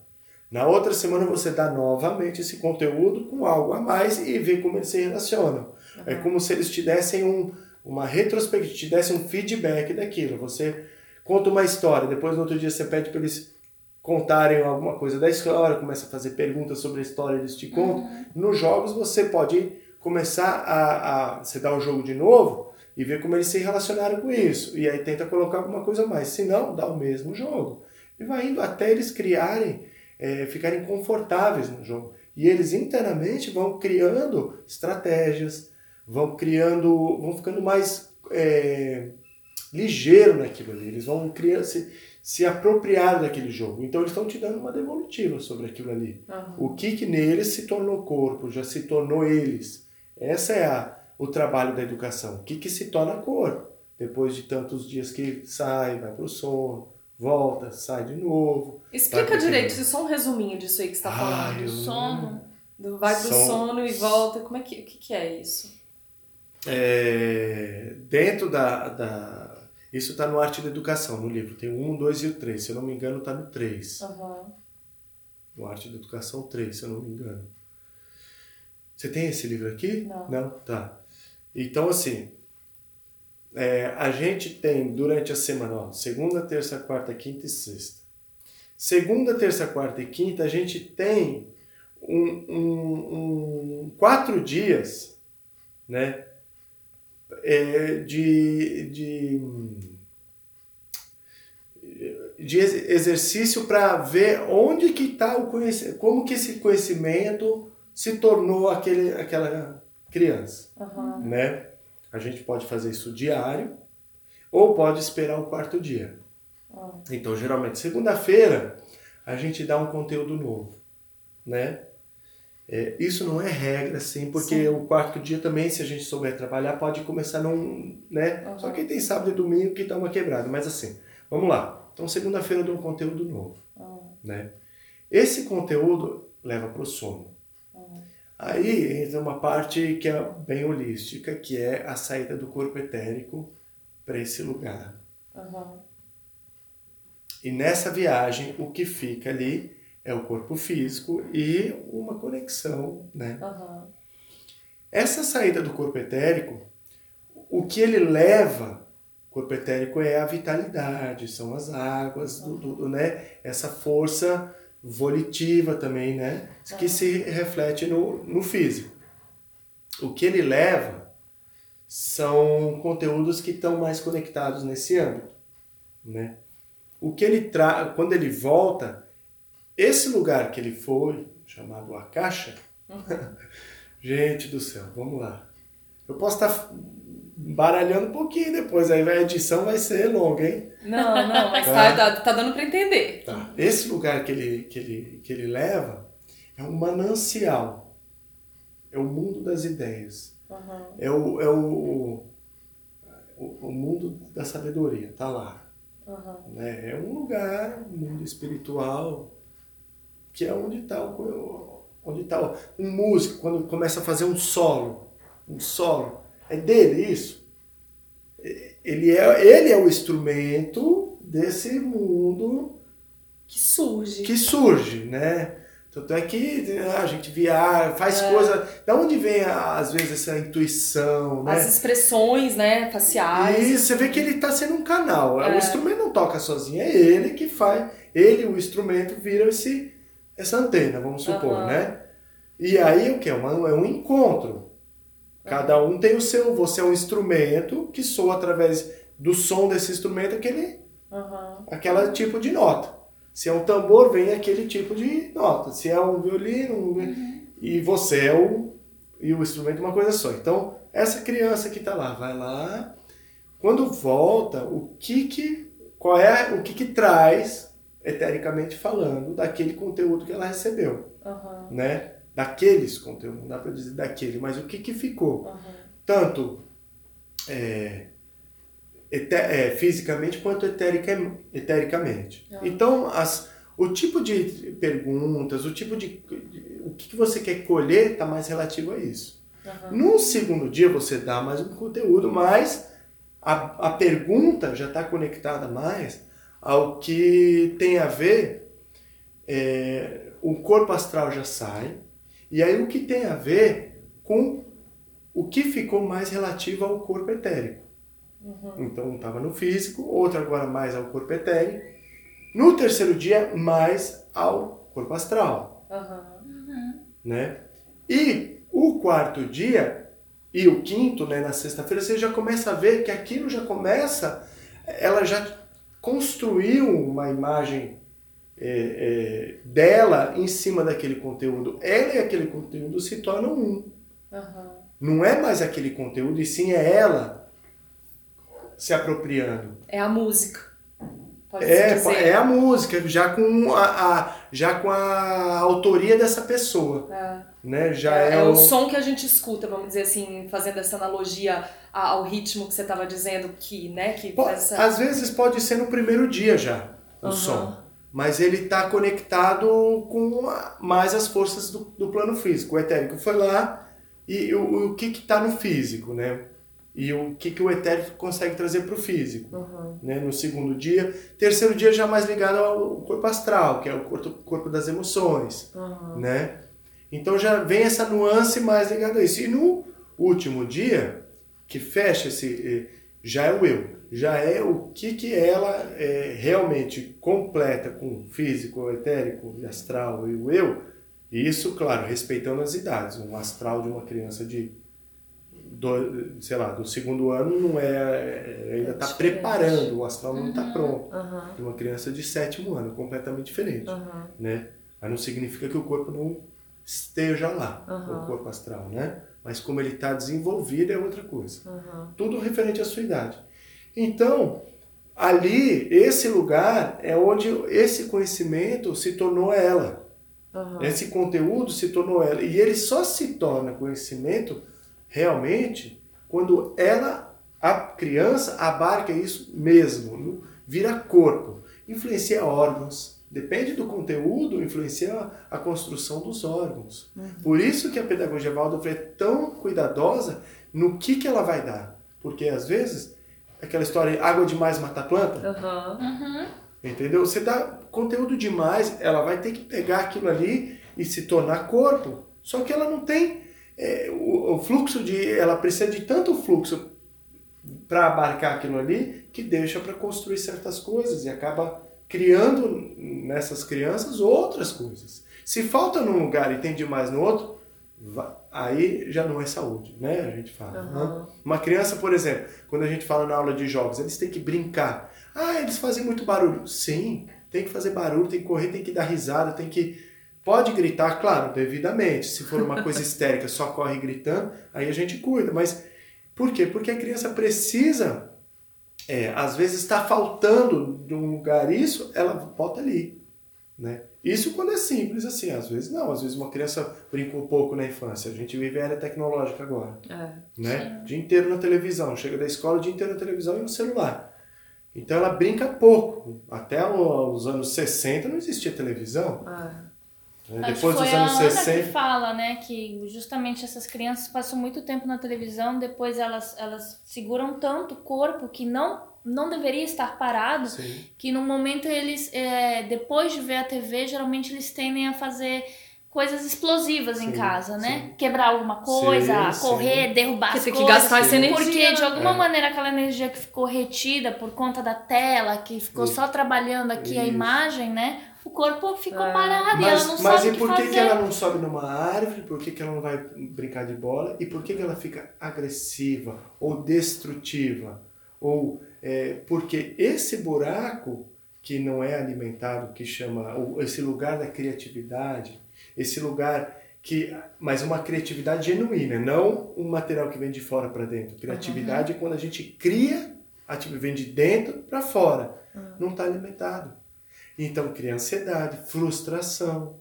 S2: Na outra semana você dá novamente esse conteúdo com algo a mais e vê como eles se relacionam. É como se eles te dessem um, uma retrospectiva, te dessem um feedback daquilo. Você conta uma história, depois no outro dia você pede para eles contarem alguma coisa da história, começa a fazer perguntas sobre a história, eles te contam. Nos jogos você pode começar a, a você dar o jogo de novo e ver como eles se relacionaram com isso. E aí tenta colocar alguma coisa a mais. Se não, dá o mesmo jogo. E vai indo até eles criarem, é, ficarem confortáveis no jogo. E eles internamente vão criando estratégias, vão criando, vão ficando mais é, ligeiro naquilo ali. Eles vão criar, se, se apropriar daquele jogo. Então eles estão te dando uma devolutiva sobre aquilo ali.
S1: Aham.
S2: O que que neles se tornou corpo, já se tornou eles. Essa é a, o trabalho da educação. O que que se torna corpo? Depois de tantos dias que sai, vai para o sono, volta, sai de novo.
S1: Explica direito,
S2: segundo.
S1: só um resuminho disso aí que você tá
S2: Ai,
S1: falando.
S3: Do sono.
S1: Do vai pro
S2: Som-
S1: sono e volta. Como é que, o que, que é isso?
S2: É, dentro da, da... Isso está no Arte da Educação, no livro. Tem o 1, 2 e o 3. Se eu não me engano, está no 3.
S1: Aham.
S2: No Arte da Educação 3, se eu não me engano. Você tem esse livro aqui?
S1: Não.
S2: Não? Tá. Então, assim, é, a gente tem durante a semana, ó, segunda, terça, quarta, quinta e sexta. Segunda, terça, quarta e quinta, a gente tem um, um- um- quatro dias, né, é, de, de, de ex- exercício para ver onde que está o conhecimento, como que esse conhecimento se tornou aquele, aquela criança
S1: Aham.
S2: né? A gente pode fazer isso diário ou pode esperar o quarto dia.
S1: Ah.
S2: Então, geralmente, segunda-feira, a gente dá um conteúdo novo, né? É, isso não é regra, assim, porque
S1: Sim.
S2: o quarto dia também, se a gente souber trabalhar, pode começar num, né?
S1: Uhum.
S2: Só que tem sábado e domingo que dá uma quebrada, mas assim, vamos lá. Então, segunda-feira eu dou um conteúdo novo,
S1: Ah.
S2: né? Esse conteúdo leva para o sono. Aí entra uma parte que é bem holística, que é a saída do corpo etérico para esse lugar.
S1: Aham.
S2: E nessa viagem, o que fica ali é o corpo físico e uma conexão, né?
S1: Aham.
S2: Essa saída do corpo etérico, o que ele leva, o corpo etérico é a vitalidade, são as águas, do, do- do, né? essa força volitiva também, né? que se reflete no, no físico. O que ele leva são conteúdos que estão mais conectados nesse âmbito. Né? O que ele traz, quando ele volta, esse lugar que ele foi, chamado a caixa, Gente do céu, vamos lá. Eu posso estar baralhando um pouquinho depois, aí a edição vai ser longa, hein?
S1: Não, não, mas tá, tá, tá dando pra entender.
S2: Tá. Esse lugar que ele, que, ele, que ele leva é um manancial. É o mundo das ideias.
S1: Aham.
S2: É o, é o, o, o mundo da sabedoria, tá lá.
S1: Aham.
S2: né? É um lugar, um mundo espiritual, que é onde está o onde tá o- um músico quando começa a fazer um solo, um solo, é dele isso. Ele é ele é o instrumento desse mundo
S1: Que surge.
S2: que surge, né? Tanto é que ah, a gente viaja, faz
S1: É.
S2: coisa. Da onde vem às vezes essa intuição, né?
S1: As expressões, né, faciais.
S2: E você vê que ele está sendo um canal.
S1: É.
S2: O instrumento não toca sozinho, é ele que faz. Ele, o instrumento, vira esse, essa antena, vamos supor,
S1: Aham.
S2: né? E aí o que? É, é um encontro. Cada um tem o seu. Você é um instrumento que soa através do som desse instrumento aquele,
S1: Aham.
S2: aquela tipo de nota. Se é um tambor, vem aquele tipo de nota. Se é um violino, um- e você é o e o instrumento é uma coisa só. Então, essa criança que está lá, vai lá, quando volta, o que que qual é o que que traz etericamente falando daquele conteúdo que ela recebeu,
S1: Aham.
S2: né? Daqueles conteúdos, não dá para dizer daquele, mas o que que ficou?
S1: Aham.
S2: tanto é, é, fisicamente quanto eterica- etericamente.
S1: Ah.
S2: Então, as, o tipo de perguntas, o tipo de. O que que você quer colher está mais relativo a isso.
S1: Aham.
S2: No segundo dia você dá mais um conteúdo, mas a, a pergunta já está conectada mais ao que tem a ver, é, o corpo astral já sai, e aí o que tem a ver com o que ficou mais relativo ao corpo etérico. Uhum. Então um estava no físico, outro agora mais ao corpo etérico. No terceiro dia, mais ao corpo astral. Uhum. Né? E o quarto dia e o quinto, né, na sexta-feira, você já começa a ver que aquilo já começa, ela já construiu uma imagem é, é, dela em cima daquele conteúdo. Ela e aquele conteúdo se tornam um. Uhum. Não é mais aquele conteúdo, e sim é ela se apropriando.
S1: É a música.
S2: Pode é, é a música, já com a, a, já com a autoria dessa pessoa. É. Né? Já
S1: é, é, é o... o... som que a gente escuta, vamos dizer assim, fazendo essa analogia ao ritmo que você estava dizendo que, né, que
S2: essa... Às vezes pode ser no primeiro dia já, o uhum. som. Mas ele está conectado com mais as forças do, do plano físico. O etérico foi lá e o, o que está no físico, né? e o que, que o etérico consegue trazer para o físico. Uhum. Né? No segundo dia. Terceiro dia já mais ligado ao corpo astral, que é o corpo, corpo das emoções. Uhum. Né? Então já vem essa nuance mais ligada a isso. E no último dia, que fecha esse. Eh, já é o eu. Já é o que, que ela é, realmente completa com o físico, o etérico, o astral e o eu. Isso, claro, respeitando as idades. Um astral de uma criança de do, sei lá, do segundo ano não é, é ainda está preparando, o astral não está uhum, pronto. Uhum. De uma criança de sétimo ano, completamente diferente, uhum. né? Mas não significa que o corpo não esteja lá, o corpo astral, né? Mas como ele está desenvolvido é outra coisa. Tudo referente à sua idade. Então, ali, esse lugar é onde esse conhecimento se tornou ela. Esse conteúdo se tornou ela. E ele só se torna conhecimento realmente quando ela, a criança, abarca isso mesmo, vira corpo, influencia órgãos. Depende do conteúdo, influencia a construção dos órgãos. Uhum. Por isso que a pedagogia Waldorf é tão cuidadosa no que, que ela vai dar. Porque às vezes, aquela história, água demais mata a planta. Uhum. Entendeu? Você dá conteúdo demais, ela vai ter que pegar aquilo ali e se tornar corpo. Só que ela não tem é, o, o, fluxo de. Ela precisa de tanto fluxo para abarcar aquilo ali que deixa para construir certas coisas e acaba criando nessas crianças outras coisas. Se falta num lugar e tem demais no outro, aí já não é saúde, né? A gente fala. Uhum. Né? Uma criança, por exemplo, quando a gente fala na aula de jogos, eles têm que brincar. Ah, eles fazem muito barulho. Sim, tem que fazer barulho, tem que correr, tem que dar risada, tem que Pode gritar, claro, devidamente. Se for uma coisa histérica, só corre gritando, aí a gente cuida. Mas por quê? Porque a criança precisa, é, às vezes está faltando de um lugar isso, ela bota ali. Né? Isso quando é simples assim, às vezes não, às vezes uma criança brinca um pouco na infância. A gente vive a era tecnológica agora. É, né? Dia inteiro na televisão, chega da escola o dia inteiro na televisão e no celular. Então ela brinca pouco. Até os anos 60 não existia televisão. É.
S3: Né? Depois dos anos a 60. que fala, né, que justamente essas crianças passam muito tempo na televisão, depois elas, elas seguram tanto o corpo que não não deveria estar parado, Sim. que no momento eles, é, depois de ver a TV, geralmente eles tendem a fazer coisas explosivas sim, em casa, né? Sim. Quebrar alguma coisa, sim, correr, derrubar
S1: Porque
S3: as
S1: tem
S3: coisas.
S1: que gastar essa energia.
S3: Porque de alguma é. maneira aquela energia que ficou retida por conta da tela, que ficou só trabalhando aqui Isso. a imagem, né? o corpo ficou é. parado mas, e ela não
S2: mas
S3: sabe
S2: e por que, que ela não sobe numa árvore? Por que, que ela não vai brincar de bola? E por que, que ela fica agressiva ou destrutiva? Ou é, porque esse buraco que não é alimentado, que chama esse lugar da criatividade, esse lugar que mas uma criatividade genuína, não um material que vem de fora para dentro. Criatividade uhum. é quando a gente cria, vem de dentro para fora, uhum. não está alimentado. Então cria ansiedade, frustração,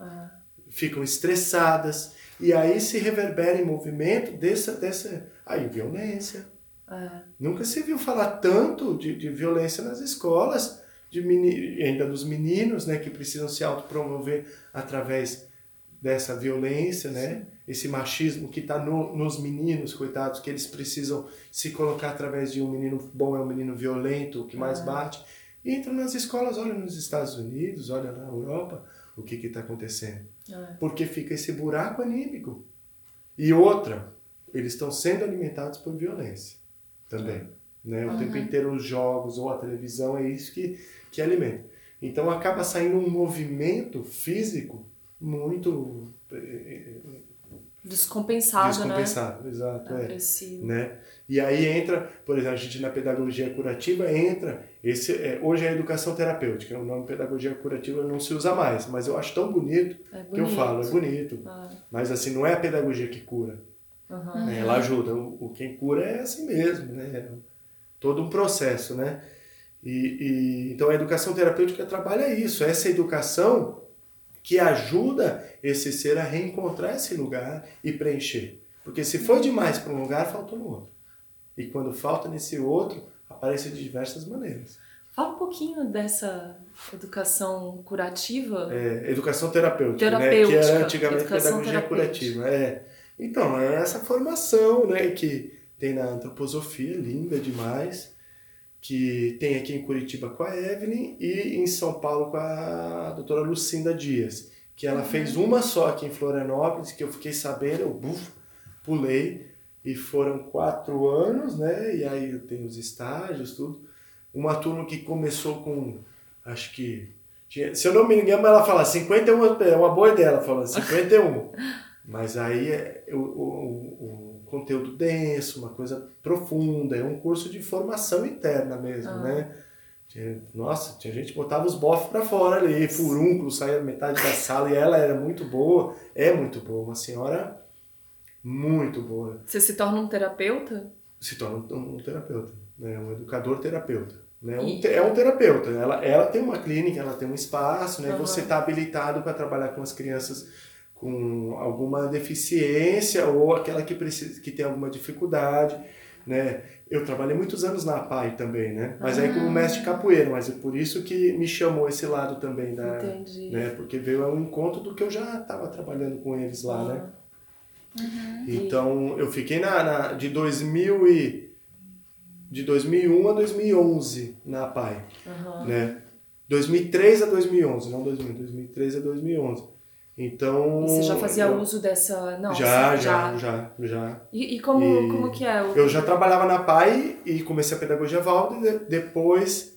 S2: uhum. ficam estressadas e aí se reverbera em movimento dessa, dessa aí violência. Uhum. Nunca se viu falar tanto de, de violência nas escolas, de meni, ainda dos meninos, né, que precisam se autopromover através dessa violência, né? Esse machismo que está no, nos meninos, coitados, que eles precisam se colocar através de um menino bom é um menino violento, o que mais bate. E entram nas escolas, olha nos Estados Unidos, olha na Europa, o que está acontecendo. É. Porque fica esse buraco anímico. E outra, eles estão sendo alimentados por violência também. Né? O uhum. tempo inteiro os jogos ou a televisão é isso que, que alimenta. Então acaba saindo um movimento físico muito eh, eh,
S1: descompensado,
S2: descompensado né? exato é, né e aí entra por exemplo a gente na pedagogia curativa entra esse é, hoje é a educação terapêutica o nome pedagogia curativa não se usa mais mas eu acho tão bonito, é bonito. que eu falo é bonito ah. mas assim não é a pedagogia que cura uhum. né? ela ajuda o, o, quem cura é assim mesmo né é todo um processo né e, e então a educação terapêutica trabalha isso essa educação que ajuda esse ser a reencontrar esse lugar e preencher. Porque se foi demais para um lugar, faltou no outro. E quando falta nesse outro, aparece de diversas maneiras.
S1: Fala um pouquinho dessa educação curativa.
S2: É, educação terapêutica, terapêutica, né? que era antigamente pedagogia curativa. É. Então, é essa formação né, que tem na antroposofia, linda demais, que tem aqui em Curitiba com a Evelyn e em São Paulo com a doutora Lucinda Dias, que ela uhum. fez uma só aqui em Florianópolis, que eu fiquei sabendo, eu buf, pulei, e foram quatro anos, né? E aí tenho os estágios, tudo. Uma turma que começou com, acho que, tinha, se eu não me engano, ela fala 51, é uma boa ideia, ela fala 51. Mas aí é, o, o conteúdo denso, uma coisa profunda, é um curso de formação interna mesmo, ah. né? Nossa, tinha gente que botava os bofs para fora ali, furúnculo, saía metade da sala e ela era muito boa, é muito boa, uma senhora muito boa.
S1: Você se torna um terapeuta?
S2: Se torna um, um terapeuta, né? um educador terapeuta. Né? Um, é um terapeuta, ela, ela tem uma clínica, ela tem um espaço, né? Uhum. você está habilitado para trabalhar com as crianças com alguma deficiência ou aquela que precisa que tem alguma dificuldade, né? Eu trabalhei muitos anos na APAI também, né? Mas ah. aí como mestre capoeira, mas é por isso que me chamou esse lado também da, Entendi. né? Porque veio ao encontro do que eu já estava trabalhando com eles lá, ah. né? Uhum. Então eu fiquei na, na, de 2000 e de 2001 a 2011 na APAI, uhum. né? 2003 a 2011, não 2000, 2003 a 2011. Então.
S1: E você já fazia eu, uso dessa. Não,
S2: já, já, já, já.
S1: E, e como, e como que é? O...
S2: Eu já trabalhava na PAI e comecei a pedagogia Valdo e depois.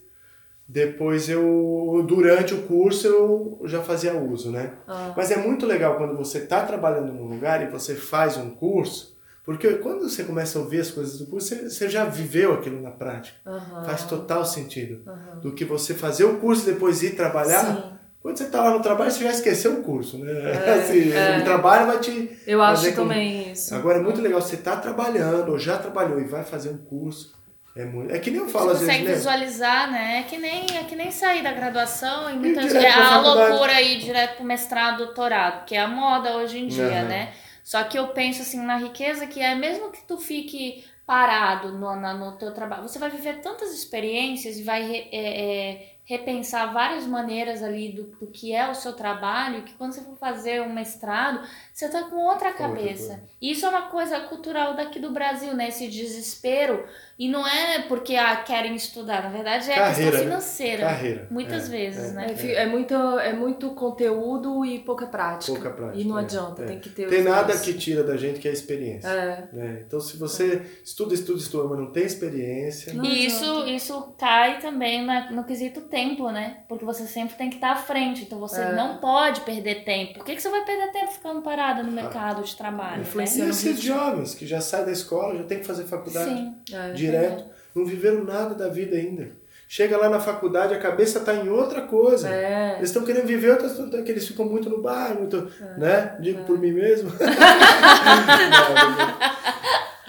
S2: Depois eu, durante o curso, eu já fazia uso, né? Ah. Mas é muito legal quando você está trabalhando num lugar e você faz um curso, porque quando você começa a ouvir as coisas do curso, você, você já viveu aquilo na prática. Uhum. Faz total sentido. Uhum. Do que você fazer o curso e depois ir trabalhar. Sim quando você está lá no trabalho, você já esqueceu o curso, né? É, assim, é. O trabalho vai te.
S1: Eu acho também isso.
S2: Agora é muito legal, você está trabalhando, ou já trabalhou e vai fazer um curso. É, muito... é que nem eu falo
S3: você
S2: às
S3: vezes. Você consegue visualizar, né? É que, nem, é que nem sair da graduação e muitas vezes. É a loucura aí direto pro mestrado, doutorado, que é a moda hoje em dia, uhum. né? Só que eu penso assim na riqueza que é mesmo que tu fique parado no, no, no teu trabalho, você vai viver tantas experiências e vai é, é, repensar várias maneiras ali do, do que é o seu trabalho, que quando você for fazer um mestrado, você tá com outra cabeça. E isso é uma coisa cultural daqui do Brasil, né? Esse desespero. E não é porque ah, querem estudar, na verdade é Carreira, questão né? financeira.
S2: Carreira.
S3: Muitas é, vezes,
S2: é,
S3: né?
S1: É, é, muito, é muito conteúdo e pouca prática. Pouca prática. E não é, adianta,
S2: é.
S1: tem que ter
S2: Tem nada dois. que tira da gente que é a experiência. É. Né? Então se você estuda, estuda, estuda, mas não tem experiência. Não
S3: e isso, isso cai também na, no quesito tempo, né? Porque você sempre tem que estar à frente. Então você é. não pode perder tempo. Por que, que você vai perder tempo ficando parada no mercado de trabalho?
S2: Né? E esses jovens que já saem da escola, já tem que fazer faculdade Sim. É, direto, não viveram nada da vida ainda. Chega lá na faculdade, a cabeça está em outra coisa. É. Eles estão querendo viver outras coisas, que eles ficam muito no bar, muito, é. né? Digo é. por mim mesmo.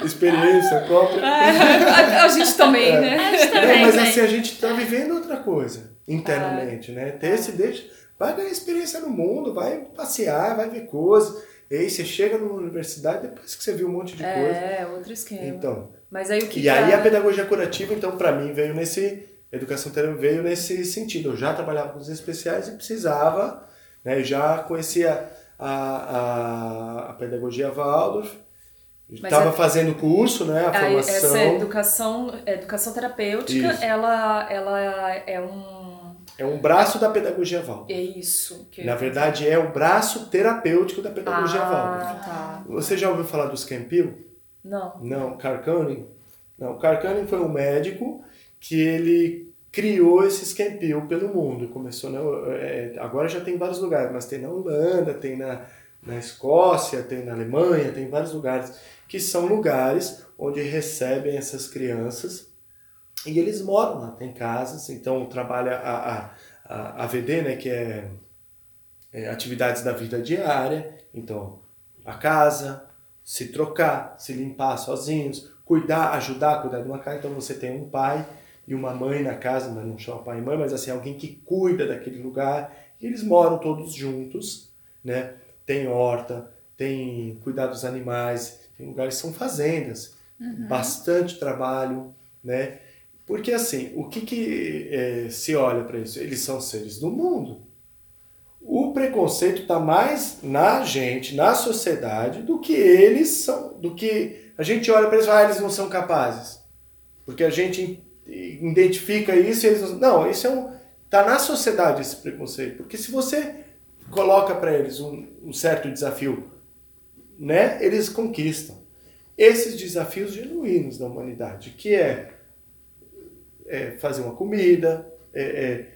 S2: Experiência própria.
S1: É, a, gente também, é. né?
S3: A gente também,
S2: mas assim, a gente está vivendo outra coisa internamente, né? Ter esse deixa, vai ganhar experiência no mundo, vai passear, vai ver coisas. E aí você chega na universidade depois que você viu um monte de coisa.
S1: É, outro esquema.
S2: Então.
S1: Mas aí o que
S2: E aí a pedagogia curativa, então, para mim, veio nesse. Educação terapêutica veio nesse sentido. Eu já trabalhava com os especiais e precisava, né? Eu já conhecia a, a, a pedagogia Waldorf. Estava é... fazendo curso, né? A formação.
S1: Essa educação, educação terapêutica, ela, ela é um
S2: é um braço da pedagogia Waldorf.
S1: É isso.
S2: Na verdade, é o braço terapêutico da pedagogia
S1: ah,
S2: Waldorf.
S1: Tá.
S2: Você já ouviu falar dos Campbell?
S1: Não.
S2: Não, Carcanen? Não, Carcanen foi um médico que ele criou esse Campbell pelo mundo. Começou na, é, agora já tem vários lugares, mas tem na Holanda, tem na, na Escócia, tem na Alemanha, tem vários lugares que são lugares onde recebem essas crianças e eles moram lá, tem casas, então trabalha a, a, a AVD, né, que é, é atividades da vida diária, então a casa, se trocar, se limpar sozinhos, cuidar, ajudar a cuidar de uma casa. Então você tem um pai e uma mãe na casa, não chama pai e mãe, mas assim, alguém que cuida daquele lugar. E eles moram todos juntos, né? Tem horta, tem cuidar dos animais, tem lugares que são fazendas, uhum. bastante trabalho, né? Porque assim, o que, que é, se olha para isso? Eles são seres do mundo. O preconceito está mais na gente, na sociedade, do que eles são, do que a gente olha para eles e ah, eles não são capazes. Porque a gente identifica isso e eles não. Não, isso é um. Está na sociedade esse preconceito. Porque se você coloca para eles um, um certo desafio, né, eles conquistam. Esses desafios genuínos da humanidade, que é é, fazer uma comida, é, é,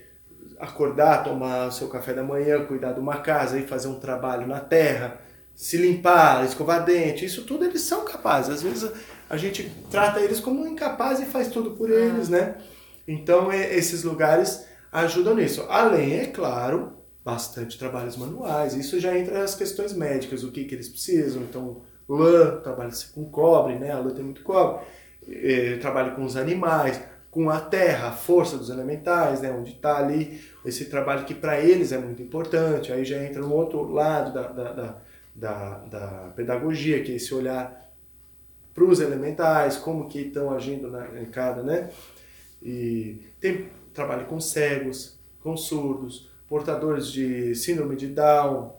S2: acordar, tomar o seu café da manhã, cuidar de uma casa e fazer um trabalho na terra, se limpar, escovar dente, isso tudo eles são capazes. Às vezes a gente trata eles como incapazes e faz tudo por ah. eles, né? Então é, esses lugares ajudam nisso. Além, é claro, bastante trabalhos manuais. Isso já entra nas questões médicas, o que, que eles precisam. Então, lã, trabalha com cobre, né? A lã tem muito cobre. É, trabalha com os animais com a terra, a força dos elementais, né, onde está ali esse trabalho que para eles é muito importante. Aí já entra no outro lado da, da, da, da, da pedagogia, que é esse olhar para os elementais, como que estão agindo na, em cada, né? E tem trabalho com cegos, com surdos, portadores de síndrome de Down,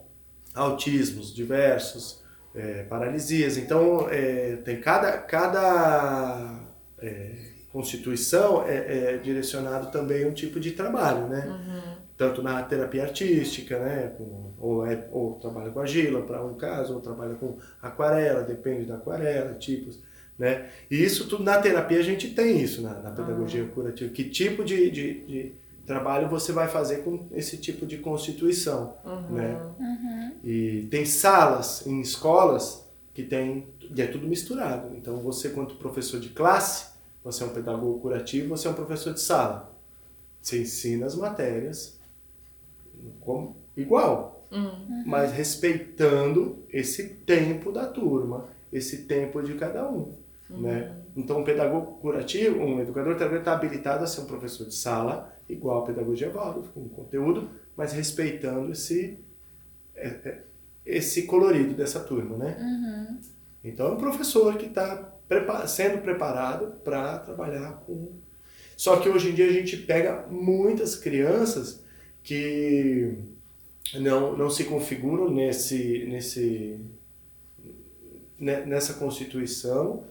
S2: autismos diversos, é, paralisias. Então, é, tem cada, cada é, Constituição é, é direcionado também um tipo de trabalho, né? Uhum. Tanto na terapia artística, né? Com, ou, é, ou trabalha com argila, para um caso, ou trabalha com aquarela, depende da aquarela, tipos, né? E isso tudo na terapia a gente tem isso, na, na pedagogia uhum. curativa. Que tipo de, de, de, trabalho você vai fazer com esse tipo de constituição, uhum. né? Uhum. E tem salas em escolas que tem, e é tudo misturado. Então você, quanto professor de classe, você é um pedagogo curativo, você é um professor de sala. Você ensina as matérias como, igual, uhum. mas respeitando esse tempo da turma, esse tempo de cada um. Uhum. Né? Então, um pedagogo curativo, um educador terapeuta está habilitado a ser um professor de sala, igual a pedagogia Waldorf, com conteúdo, mas respeitando esse, é, é, esse colorido dessa turma. Né? Uhum. Então, é um professor que está sendo preparado para trabalhar com. Só que hoje em dia a gente pega muitas crianças que não, não se configuram nesse, nesse, né, nessa constituição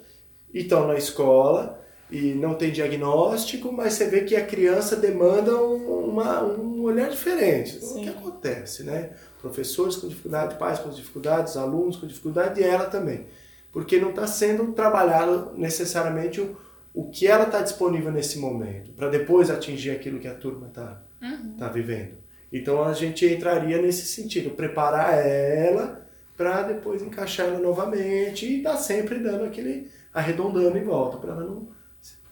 S2: e estão na escola e não tem diagnóstico, mas você vê que a criança demanda um, uma, um olhar diferente. Sim. O que acontece, né? Professores com dificuldade, pais com dificuldades, alunos com dificuldade e ela também porque não está sendo trabalhado necessariamente o, o que ela está disponível nesse momento, para depois atingir aquilo que a turma está uhum. tá vivendo. Então a gente entraria nesse sentido, preparar ela para depois encaixar ela novamente e dar sempre dando aquele arredondando em volta, para ela não.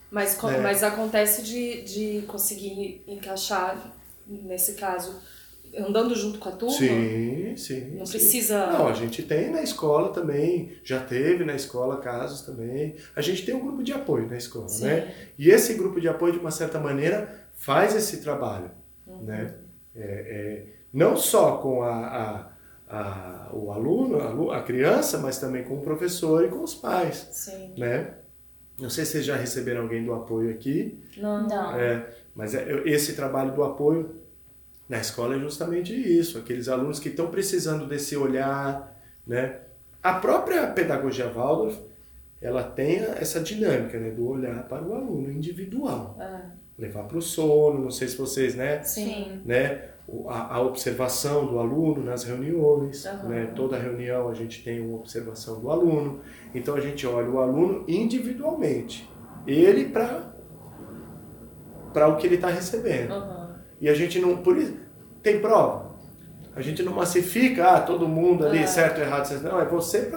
S1: Mas, né? mas acontece de, de conseguir encaixar, nesse caso, andando junto com a turma?
S2: Sim, sim.
S1: Não
S2: sim.
S1: precisa.
S2: Não, a gente tem na escola também, já teve na escola casos também. A gente tem um grupo de apoio na escola, sim. né? E esse grupo de apoio, de uma certa maneira, faz esse trabalho, uhum. né? É, é, não só com a, a, a, o aluno, a, criança, mas também com o professor e com os pais, sim. né? Não sei se vocês já receberam alguém do apoio aqui.
S1: Não.
S3: não.
S2: É, mas é, esse trabalho do apoio Na escola é justamente isso, aqueles alunos que estão precisando desse olhar, né? A própria pedagogia Waldorf, ela tem essa dinâmica, né, do olhar para o aluno individual.
S1: Ah.
S2: Levar para o sono, não sei se vocês, né,
S1: Sim.
S2: né, a, a observação do aluno nas reuniões,
S1: Aham.
S2: né, toda reunião a gente tem uma observação do aluno, então a gente olha o aluno individualmente, ele para para o que ele está recebendo.
S1: Aham.
S2: E a gente não. Por isso, tem prova. A gente não massifica, ah, todo mundo ali,
S1: É.
S2: certo ou errado. certo. Não, é você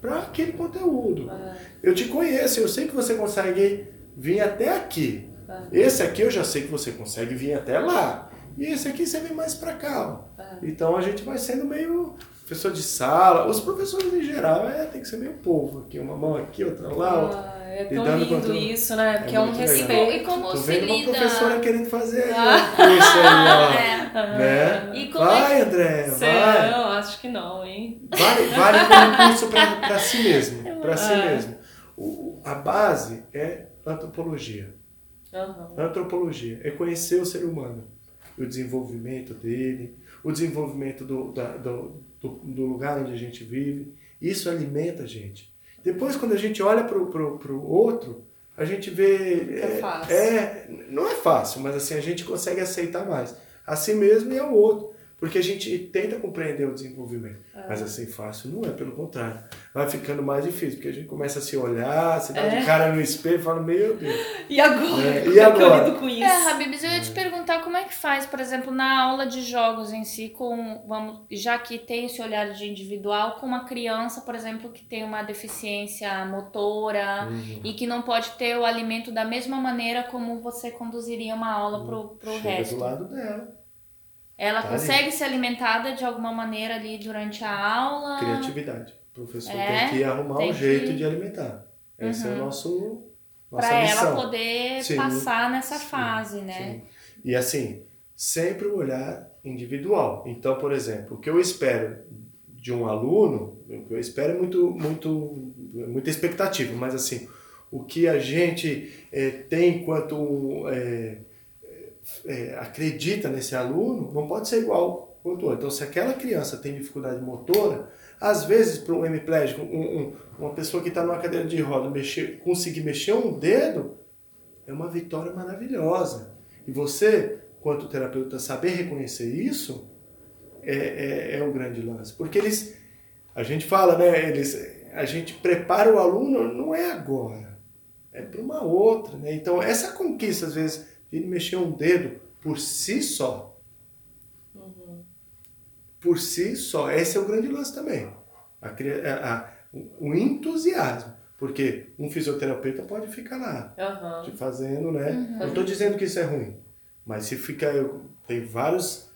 S2: para aquele conteúdo.
S1: É.
S2: Eu te conheço, eu sei que você consegue vir até aqui.
S1: É.
S2: Esse aqui eu já sei que você consegue vir até lá. E esse aqui você vem mais para cá. ó.
S1: É.
S2: Então a gente vai sendo meio professor de sala. Os professores em geral, é, tem que ser meio povo aqui. Uma mão aqui, outra lá. outra.
S1: Ah, é tão lindo isso, né? Porque é, um
S2: muito legal.
S1: respeito.
S3: E como
S2: Tô vendo uma
S3: lida-
S2: professora querendo fazer
S1: Ah.
S2: ó, curso aí, ó.
S3: É.
S2: Né?
S3: E como
S2: vai, André,
S1: Sei,
S2: vai.
S1: Não, acho que não, hein?
S2: Vale, vale como curso para si mesmo. Para si
S1: É.
S2: mesmo. O, a base é antropologia.
S1: Aham.
S2: Antropologia é conhecer o ser humano, o desenvolvimento dele, o desenvolvimento do, da- do, do, do lugar onde a gente vive. Isso alimenta a gente. Depois, quando a gente olha para o outro, a gente vê.
S1: É fácil.
S2: é- não é fácil, mas assim, a gente consegue aceitar mais. A si mesmo e ao outro. Porque a gente tenta compreender o desenvolvimento. Mas assim, fácil não é, pelo contrário. Vai ficando mais difícil, porque a gente começa a se olhar, se dá
S1: É.
S2: de cara no espelho e fala, meu Deus.
S1: E agora?
S2: É, e
S1: é que eu
S2: agora?
S1: lido com isso?
S3: É, Habibs, eu ia te perguntar como é que faz, por exemplo, na aula de jogos em si, com, vamos, já que tem esse olhar de individual, com uma criança, por exemplo, que tem uma deficiência motora
S2: Uhum.
S3: e que não pode ter o alimento da mesma maneira como você conduziria uma aula pro, pro
S2: Chega
S3: resto.
S2: do lado dela.
S3: Ela
S2: Tá
S3: consegue ser alimentada de alguma maneira ali durante a aula?
S2: Criatividade. O professor
S3: É,
S2: tem que arrumar
S3: tem
S2: um jeito
S3: que-
S2: de alimentar. Esse é o
S3: Uhum.
S2: nosso missão.
S3: ela poder
S2: Sim,
S3: passar nessa
S2: sim,
S3: fase, né?
S2: Sim. E assim, sempre o olhar individual. Então, por exemplo, o que eu espero de um aluno, o que eu espero é muito, muito, muita expectativa, mas assim, o que a gente eh, tem enquanto eh, eh, acredita nesse aluno não pode ser igual quanto outro. Então, se aquela criança tem dificuldade motora, às vezes, para um hemiplégico, um, um, uma pessoa que está numa cadeira de roda mexer, conseguir mexer um dedo, é uma vitória maravilhosa. E você, quanto terapeuta, saber reconhecer isso é, é, é um grande lance. Porque eles, a gente fala, né? Eles, a gente prepara o aluno, não é agora, é para uma outra. Né? Então, essa conquista, às vezes, ele mexer um dedo por si só, por si só, esse é o grande lance também. A, cria- a- a- o entusiasmo. Porque um fisioterapeuta pode ficar lá, te fazendo, né?
S1: Uhum.
S2: Não estou dizendo que isso é ruim, mas se fica, eu, tem vários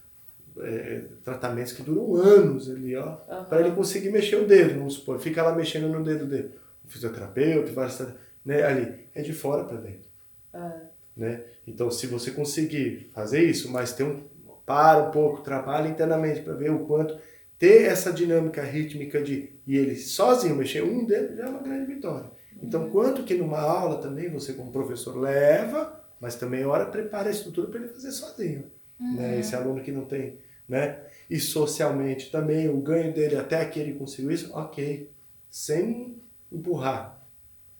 S2: é, tratamentos que duram anos ali, ó,
S1: Aham.
S2: para ele conseguir mexer o dedo, vamos supor, fica lá mexendo no dedo dele. O fisioterapeuta, vários, né, ali, é de fora para dentro,
S1: É.
S2: né? Então, se você conseguir fazer isso, mas ter um para um pouco, trabalha internamente para ver o quanto ter essa dinâmica rítmica de e ele sozinho mexer um dedo já é uma grande vitória. Então, quanto que numa aula também você como professor leva, mas também hora prepara a estrutura para ele fazer sozinho, né? Esse aluno que não tem, né? E socialmente também o ganho dele até que ele conseguiu isso, ok, sem empurrar.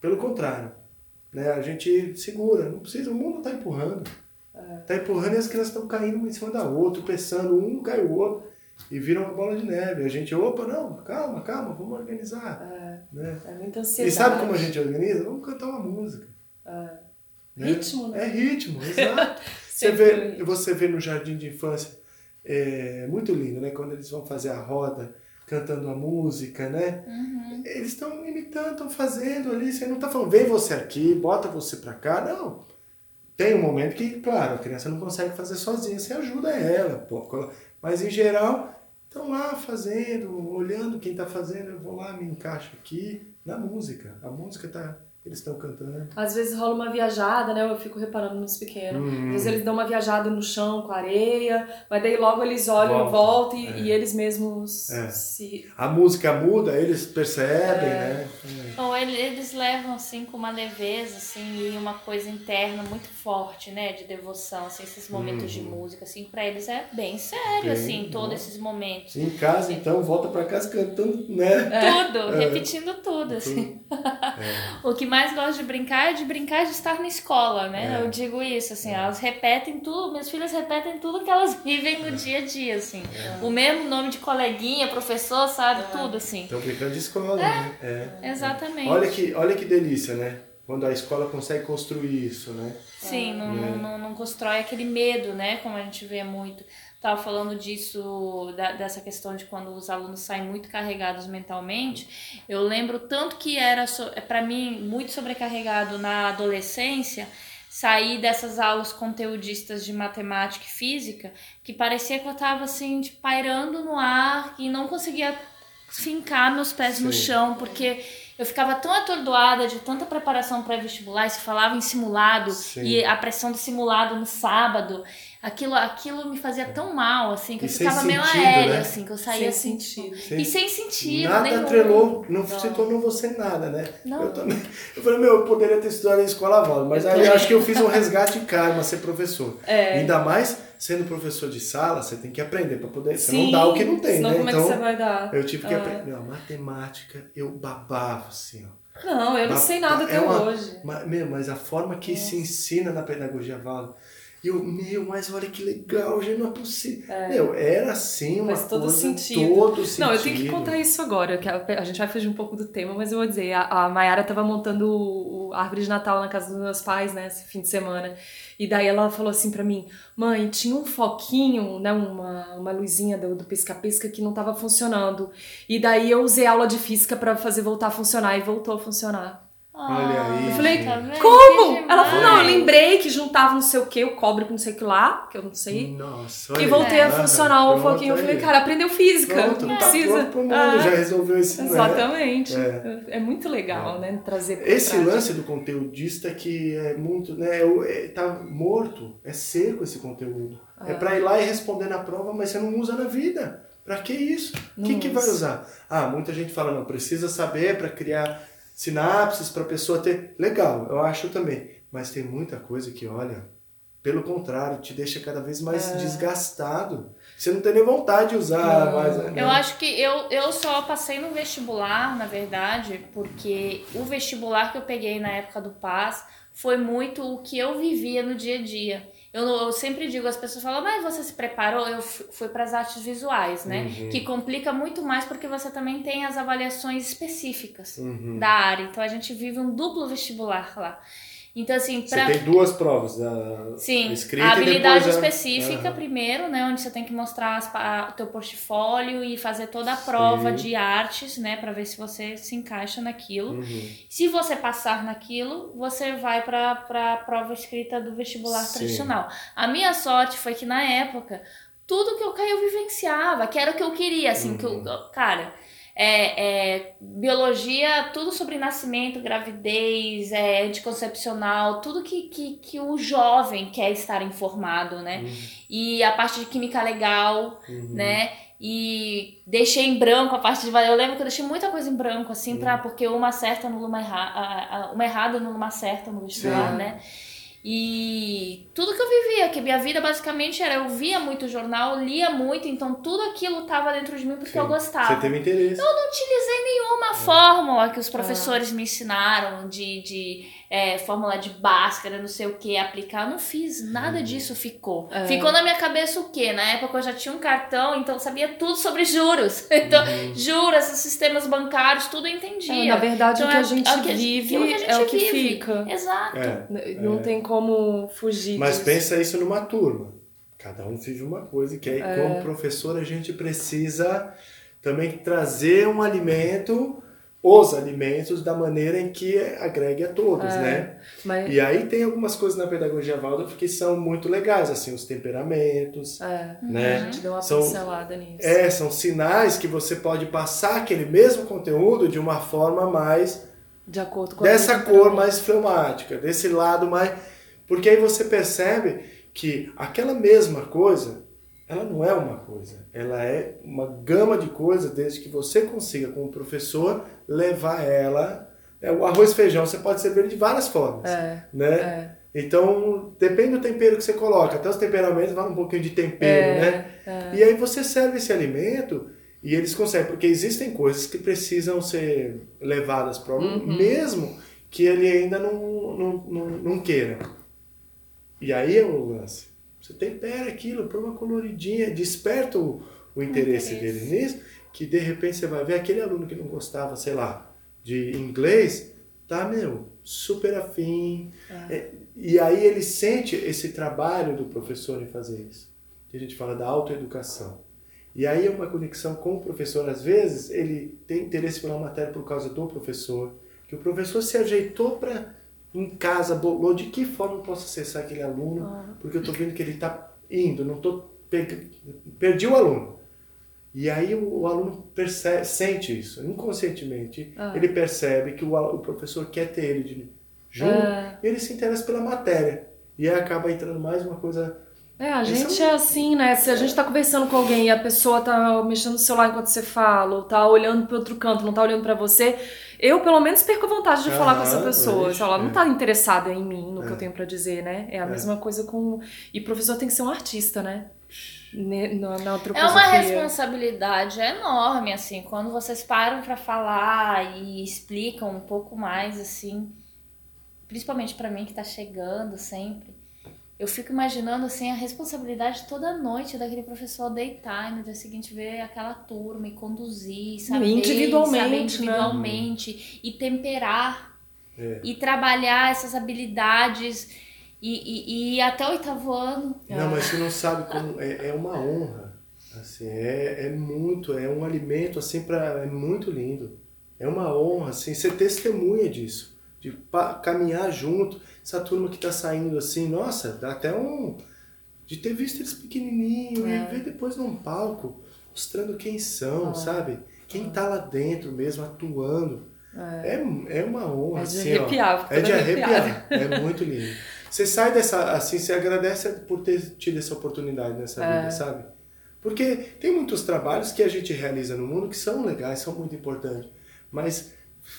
S2: Pelo contrário, né? A gente segura, não precisa, o mundo está empurrando. Tá empurrando e as crianças estão caindo uma em cima da outra, pensando, um cai o outro, e vira uma bola de neve. A gente, opa, não, calma, calma, vamos organizar.
S1: É,
S2: Né?
S1: é muita
S2: E
S1: ansiedade.
S2: sabe como a gente organiza? Vamos cantar uma música.
S1: É.
S2: né?
S1: Ritmo, né?
S2: É ritmo, exato. você, vê, você vê no jardim de infância, é muito lindo, né? Quando eles vão fazer a roda, cantando a música, né?
S3: Uhum.
S2: Eles estão imitando, estão fazendo ali. Você não está falando, vem você aqui, bota você para cá. Não. Tem um momento que, claro, a criança não consegue fazer sozinha, você ajuda ela. Pô. Mas, em geral, estão lá fazendo, olhando quem está fazendo. Eu vou lá, me encaixo aqui na música. A música está eles estão cantando.
S1: Às vezes rola uma viajada, né? Eu fico reparando nos pequenos. Uhum. Às vezes eles dão uma viajada no chão com areia, mas daí logo eles olham Volta. volta e, é. e, eles mesmos é. se.
S2: A música muda, eles percebem, é. né?
S3: Ou eles levam assim com uma leveza, assim, e uma coisa interna muito forte, né? De devoção, assim, esses momentos uhum. de música, assim, pra eles é bem sério, bem, assim, todos esses momentos.
S2: Em casa, então, volta pra casa cantando, né?
S3: Tudo, é. repetindo tudo, assim. É. o que mais gosto de brincar é de brincar de estar na escola, né? É. Eu digo isso, assim, é. elas repetem tudo, minhas filhas repetem tudo que elas vivem no é. dia a dia, assim. É. O mesmo nome de coleguinha, professor, sabe? Tudo, assim.
S2: Estão brincando de escola, né?
S3: É, exatamente.
S2: Olha que, olha que delícia, né? Quando a escola consegue construir isso, né?
S3: Sim, não, não, não constrói aquele medo, né? Como a gente vê muito estava falando disso, da, dessa questão de quando os alunos saem muito carregados mentalmente. Eu lembro tanto que era, so, é, para mim, muito sobrecarregado na adolescência sair dessas aulas conteudistas de matemática e física, que parecia que eu estava assim, de, pairando no ar e não conseguia fincar meus pés Sim. no chão, porque eu ficava tão atordoada de tanta preparação pré-vestibular, se falava em simulado Sim. e a pressão do simulado no sábado aquilo, aquilo me fazia tão mal, assim, que e eu ficava meio aérea, né? assim, que eu saía sem assim. Sentido. Sem, e sem sentido.
S2: Nada nenhum. atrelou, não, não, se tornou você nada, né? Não. Eu também. Eu falei, meu, eu poderia ter estudado em escola Val, mas aí eu acho que eu fiz um resgate de karma ser professor. É. Ainda mais sendo professor de sala, você tem que aprender para poder. Sim, você não dá o que não tem,
S1: senão
S2: né?
S1: Como então, é que então, você vai dar?
S2: Eu tive que ah. aprender. Meu, matemática, eu babava, assim, ó.
S1: Não, eu não sei nada até é uma, hoje.
S2: Mas, meu, mas a forma que Nossa. se ensina na pedagogia Val e eu, meu, mas olha que legal, já não é possível. É. Meu, era assim uma Faz todo coisa, sentido. todo sentido.
S1: Não, eu tenho que contar isso agora, que a, a gente vai fugir um pouco do tema, mas eu vou dizer, a, a Mayara tava montando o, o árvore de Natal na casa dos meus pais, né, esse fim de semana. E daí ela falou assim para mim, mãe, tinha um foquinho, né, uma, uma luzinha do, do pisca-pisca que não tava funcionando. E daí eu usei aula de física para fazer voltar a funcionar e voltou a funcionar.
S2: Olha aí.
S1: Eu falei, tá como? Ela falou, não, eu lembrei que juntava não sei o que, o cobre com não sei o que lá, que eu não sei.
S2: Nossa,
S1: E voltei a funcionar o foquinho. Eu falei, cara, aprendeu física.
S2: Pronto,
S1: não
S2: tá precisa. Pro mundo, ah, já resolveu esse
S1: Exatamente. É. é. muito legal, é. né? Trazer
S2: Esse prática. lance do conteudista que é muito, né? É, tá morto, é seco esse conteúdo. É ah. É pra ir lá e responder na prova, mas você não usa na vida. Pra que isso? O que, que vai usar? Ah, muita gente fala, não, precisa saber para criar sinapses para a pessoa ter. Legal, eu acho também. Mas tem muita coisa que, olha, pelo contrário, te deixa cada vez mais é. desgastado. Você não tem nem vontade de usar não. mais. Né?
S3: Eu acho que eu, eu só passei no vestibular, na verdade, porque o vestibular que eu peguei na época do PAS foi muito o que eu vivia no dia a dia. Eu, eu sempre digo, as pessoas falam, mas você se preparou? Eu fui para as artes visuais, né? Uhum. Que complica muito mais porque você também tem as avaliações específicas uhum. da área. Então a gente vive um duplo vestibular lá. Então, assim,
S2: pra... Você tem duas provas, a
S3: Sim,
S2: escrita
S3: a habilidade
S2: a...
S3: específica uhum. primeiro, né? Onde você tem que mostrar o teu portfólio e fazer toda a prova Sim. de artes, né? Para ver se você se encaixa naquilo. Uhum. Se você passar naquilo, você vai para a prova escrita do vestibular Sim. tradicional. A minha sorte foi que na época, tudo que eu caí eu vivenciava, que era o que eu queria, assim, uhum. que eu, uhum. cara é, é, biologia, tudo sobre nascimento, gravidez, é, anticoncepcional, tudo que, que, que o jovem quer estar informado, né? Uhum. E a parte de química legal, uhum. né? E deixei em branco a parte de. Eu lembro que eu deixei muita coisa em branco, assim, uhum. pra, porque uma certa no uma, erra, uma errada no uma certa no vestibular, né? E tudo que eu vivia, que minha vida basicamente era, eu via muito jornal, lia muito, então tudo aquilo estava dentro de mim porque Sim. eu gostava.
S2: Você teve interesse.
S3: Eu não utilizei nenhuma é. fórmula que os professores é. me ensinaram de, de é, fórmula de Bhaskara, não sei o que, aplicar. Eu não fiz nada uhum. disso, ficou. É. Ficou na minha cabeça o quê? Na época eu já tinha um cartão, então eu sabia tudo sobre juros. Então, uhum. juros, sistemas bancários, tudo eu entendia.
S1: É, na verdade, então, o que a gente é, vive é o que, gente é o que vive. fica.
S3: Exato.
S1: Não tem como fugir
S2: Mas
S1: disso.
S2: pensa isso numa turma. Cada um vive uma coisa, que aí, como professor, a gente precisa também trazer um alimento os alimentos da maneira em que agregue a todos, é, né? Mas... E aí tem algumas coisas na pedagogia Waldorf que são muito legais, assim, os temperamentos,
S1: é,
S2: né?
S1: A gente deu uma são, pincelada nisso.
S2: É, são sinais que você pode passar aquele mesmo conteúdo de uma forma mais
S1: De acordo com
S2: dessa cor mais fleumática, desse lado mais. Porque aí você percebe que aquela mesma coisa, ela não é uma coisa, ela é uma gama de coisas, desde que você consiga, como professor, levar ela. É, o arroz e feijão você pode servir de várias formas.
S1: É,
S2: né?
S1: é.
S2: Então, depende do tempero que você coloca. Até os temperamentos vão um pouquinho de tempero,
S1: É,
S2: né?
S1: é.
S2: E aí você serve esse alimento e eles conseguem, porque existem coisas que precisam ser levadas para
S1: Uhum.
S2: mesmo que ele ainda não, não, não, não queira. E aí é o lance. Você tempera aquilo, põe uma coloridinha, desperta o, o interesse
S3: interesse.
S2: dele nisso, que de repente você vai ver aquele aluno que não gostava, sei lá, de inglês, tá, meu, super afim. É, e aí ele sente esse trabalho do professor em fazer isso. Que a gente fala da autoeducação. E aí é uma conexão com o professor. Às vezes ele tem interesse pela matéria por causa do professor, que o professor se ajeitou para em casa, bolou de que forma eu posso acessar aquele aluno, porque eu estou vendo que ele está indo, não tô pe- perdi o aluno. E aí o, o aluno percebe, sente isso, inconscientemente,
S1: Ah.
S2: ele percebe que o, o professor quer ter ele de, junto,
S1: Ah.
S2: e ele se interessa pela matéria. E aí acaba entrando mais uma coisa
S1: É, a
S2: Esse
S1: gente
S2: é
S1: é assim, né? Se a gente tá conversando com alguém e a pessoa tá mexendo no celular enquanto você fala, ou tá olhando pro outro canto, não tá olhando pra você, eu pelo menos perco a vontade de falar com essa pessoa.
S2: pois,
S1: Se ela não
S2: é.
S1: tá interessada em mim, no que
S2: É.
S1: eu tenho pra dizer, né? É a
S2: É.
S1: mesma coisa com. E professor tem que ser um artista, né? Na, na
S3: É uma responsabilidade enorme, assim, quando vocês param pra falar e explicam um pouco mais, assim, principalmente pra mim que tá chegando sempre. Eu fico imaginando, assim, a responsabilidade toda noite daquele professor deitar e no dia seguinte ver aquela turma e conduzir, saber,
S1: individualmente,
S3: saber
S1: né?
S3: individualmente e temperar
S2: É.
S3: e trabalhar essas habilidades e, e, e ir até o oitavo ano.
S2: Não, mas você não sabe como é, é uma honra. Assim, é, é muito, é um alimento assim para é muito lindo. É uma honra, assim, você testemunha disso, de pa- caminhar junto, essa turma que tá saindo assim, nossa, dá até um de ter visto eles pequenininho
S1: É.
S2: e ver depois num palco mostrando quem são, sabe? Quem tá lá dentro mesmo atuando. É, é uma honra,
S1: É de
S2: assim, ó.
S1: arrepiar, fico
S2: É de arrepiar. É muito lindo. Você sai dessa, assim, você agradece por ter tido essa oportunidade nessa
S1: É.
S2: vida, sabe? Porque tem muitos trabalhos que a gente realiza no mundo que são legais, são muito importantes, mas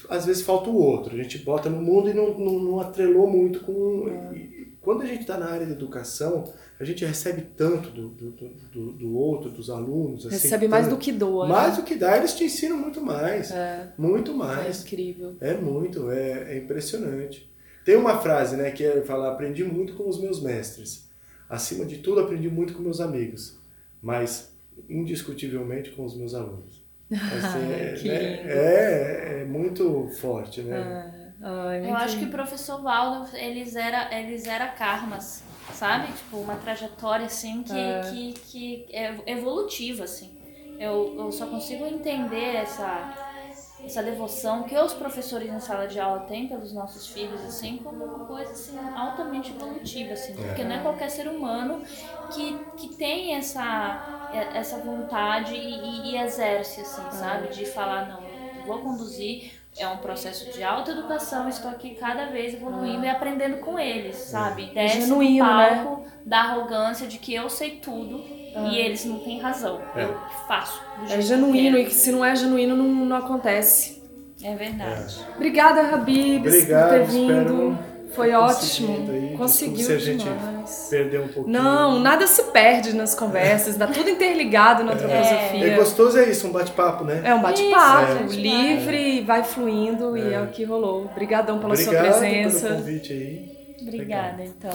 S2: às vezes falta o outro. A gente bota no mundo e não, não, não atrelou muito com.
S1: É.
S2: e quando a gente está na área de educação, a gente recebe tanto do, do, do, do- outro, dos alunos. assim,
S1: Recebe mais
S2: tanto.
S1: do que doa.
S2: Mais
S1: né?
S2: do que dá, eles te ensinam muito mais.
S1: É,
S2: Muito
S1: é
S2: mais.
S1: incrível.
S2: É muito, é, é impressionante. Tem uma frase, né, que é falar, aprendi muito com os meus mestres. Acima de tudo, aprendi muito com meus amigos, mas indiscutivelmente com os meus alunos. Assim, é,
S1: Que
S2: né,
S1: lindo.
S2: é, é muito forte, né?
S1: Ai,
S3: Eu acho que o professor Valdo, ele zera, ele zera karmas, sabe? Tipo, uma trajetória, assim, que
S1: É.
S3: é, que, que é evolutiva, assim. Eu, eu só consigo entender essa, essa devoção que os professores em sala de aula têm pelos nossos filhos, assim, como uma coisa, assim, altamente evolutiva, assim. Porque não é qualquer ser humano que, que tem essa, essa vontade e, e exerce, assim, sabe? De falar, não, vou conduzir é um processo de autoeducação, estou aqui cada vez evoluindo e aprendendo com eles, sabe? Desce do
S1: genuíno, né?
S3: palco da arrogância de que eu sei tudo e eles não têm razão.
S2: É.
S3: Eu faço
S1: É
S3: que
S1: genuíno
S3: eu
S1: e que se não é genuíno não, não acontece.
S3: É verdade.
S1: Obrigada, Habibs,
S2: Obrigado,
S1: por ter
S2: espero
S1: vindo. Foi ótimo.
S2: aí.
S1: Conseguiu
S2: se a gente
S1: demais.
S2: Perdeu um pouquinho.
S1: Não, nada se perde nas conversas, dá tudo interligado na
S2: É
S1: antroposofia.
S2: gostoso é isso, um bate-papo, né?
S1: É um bate-papo,
S2: é.
S1: livre, vai fluindo e é o que rolou. Obrigadão pela sua
S2: Obrigado
S1: presença.
S2: pelo convite aí.
S3: Obrigada, então.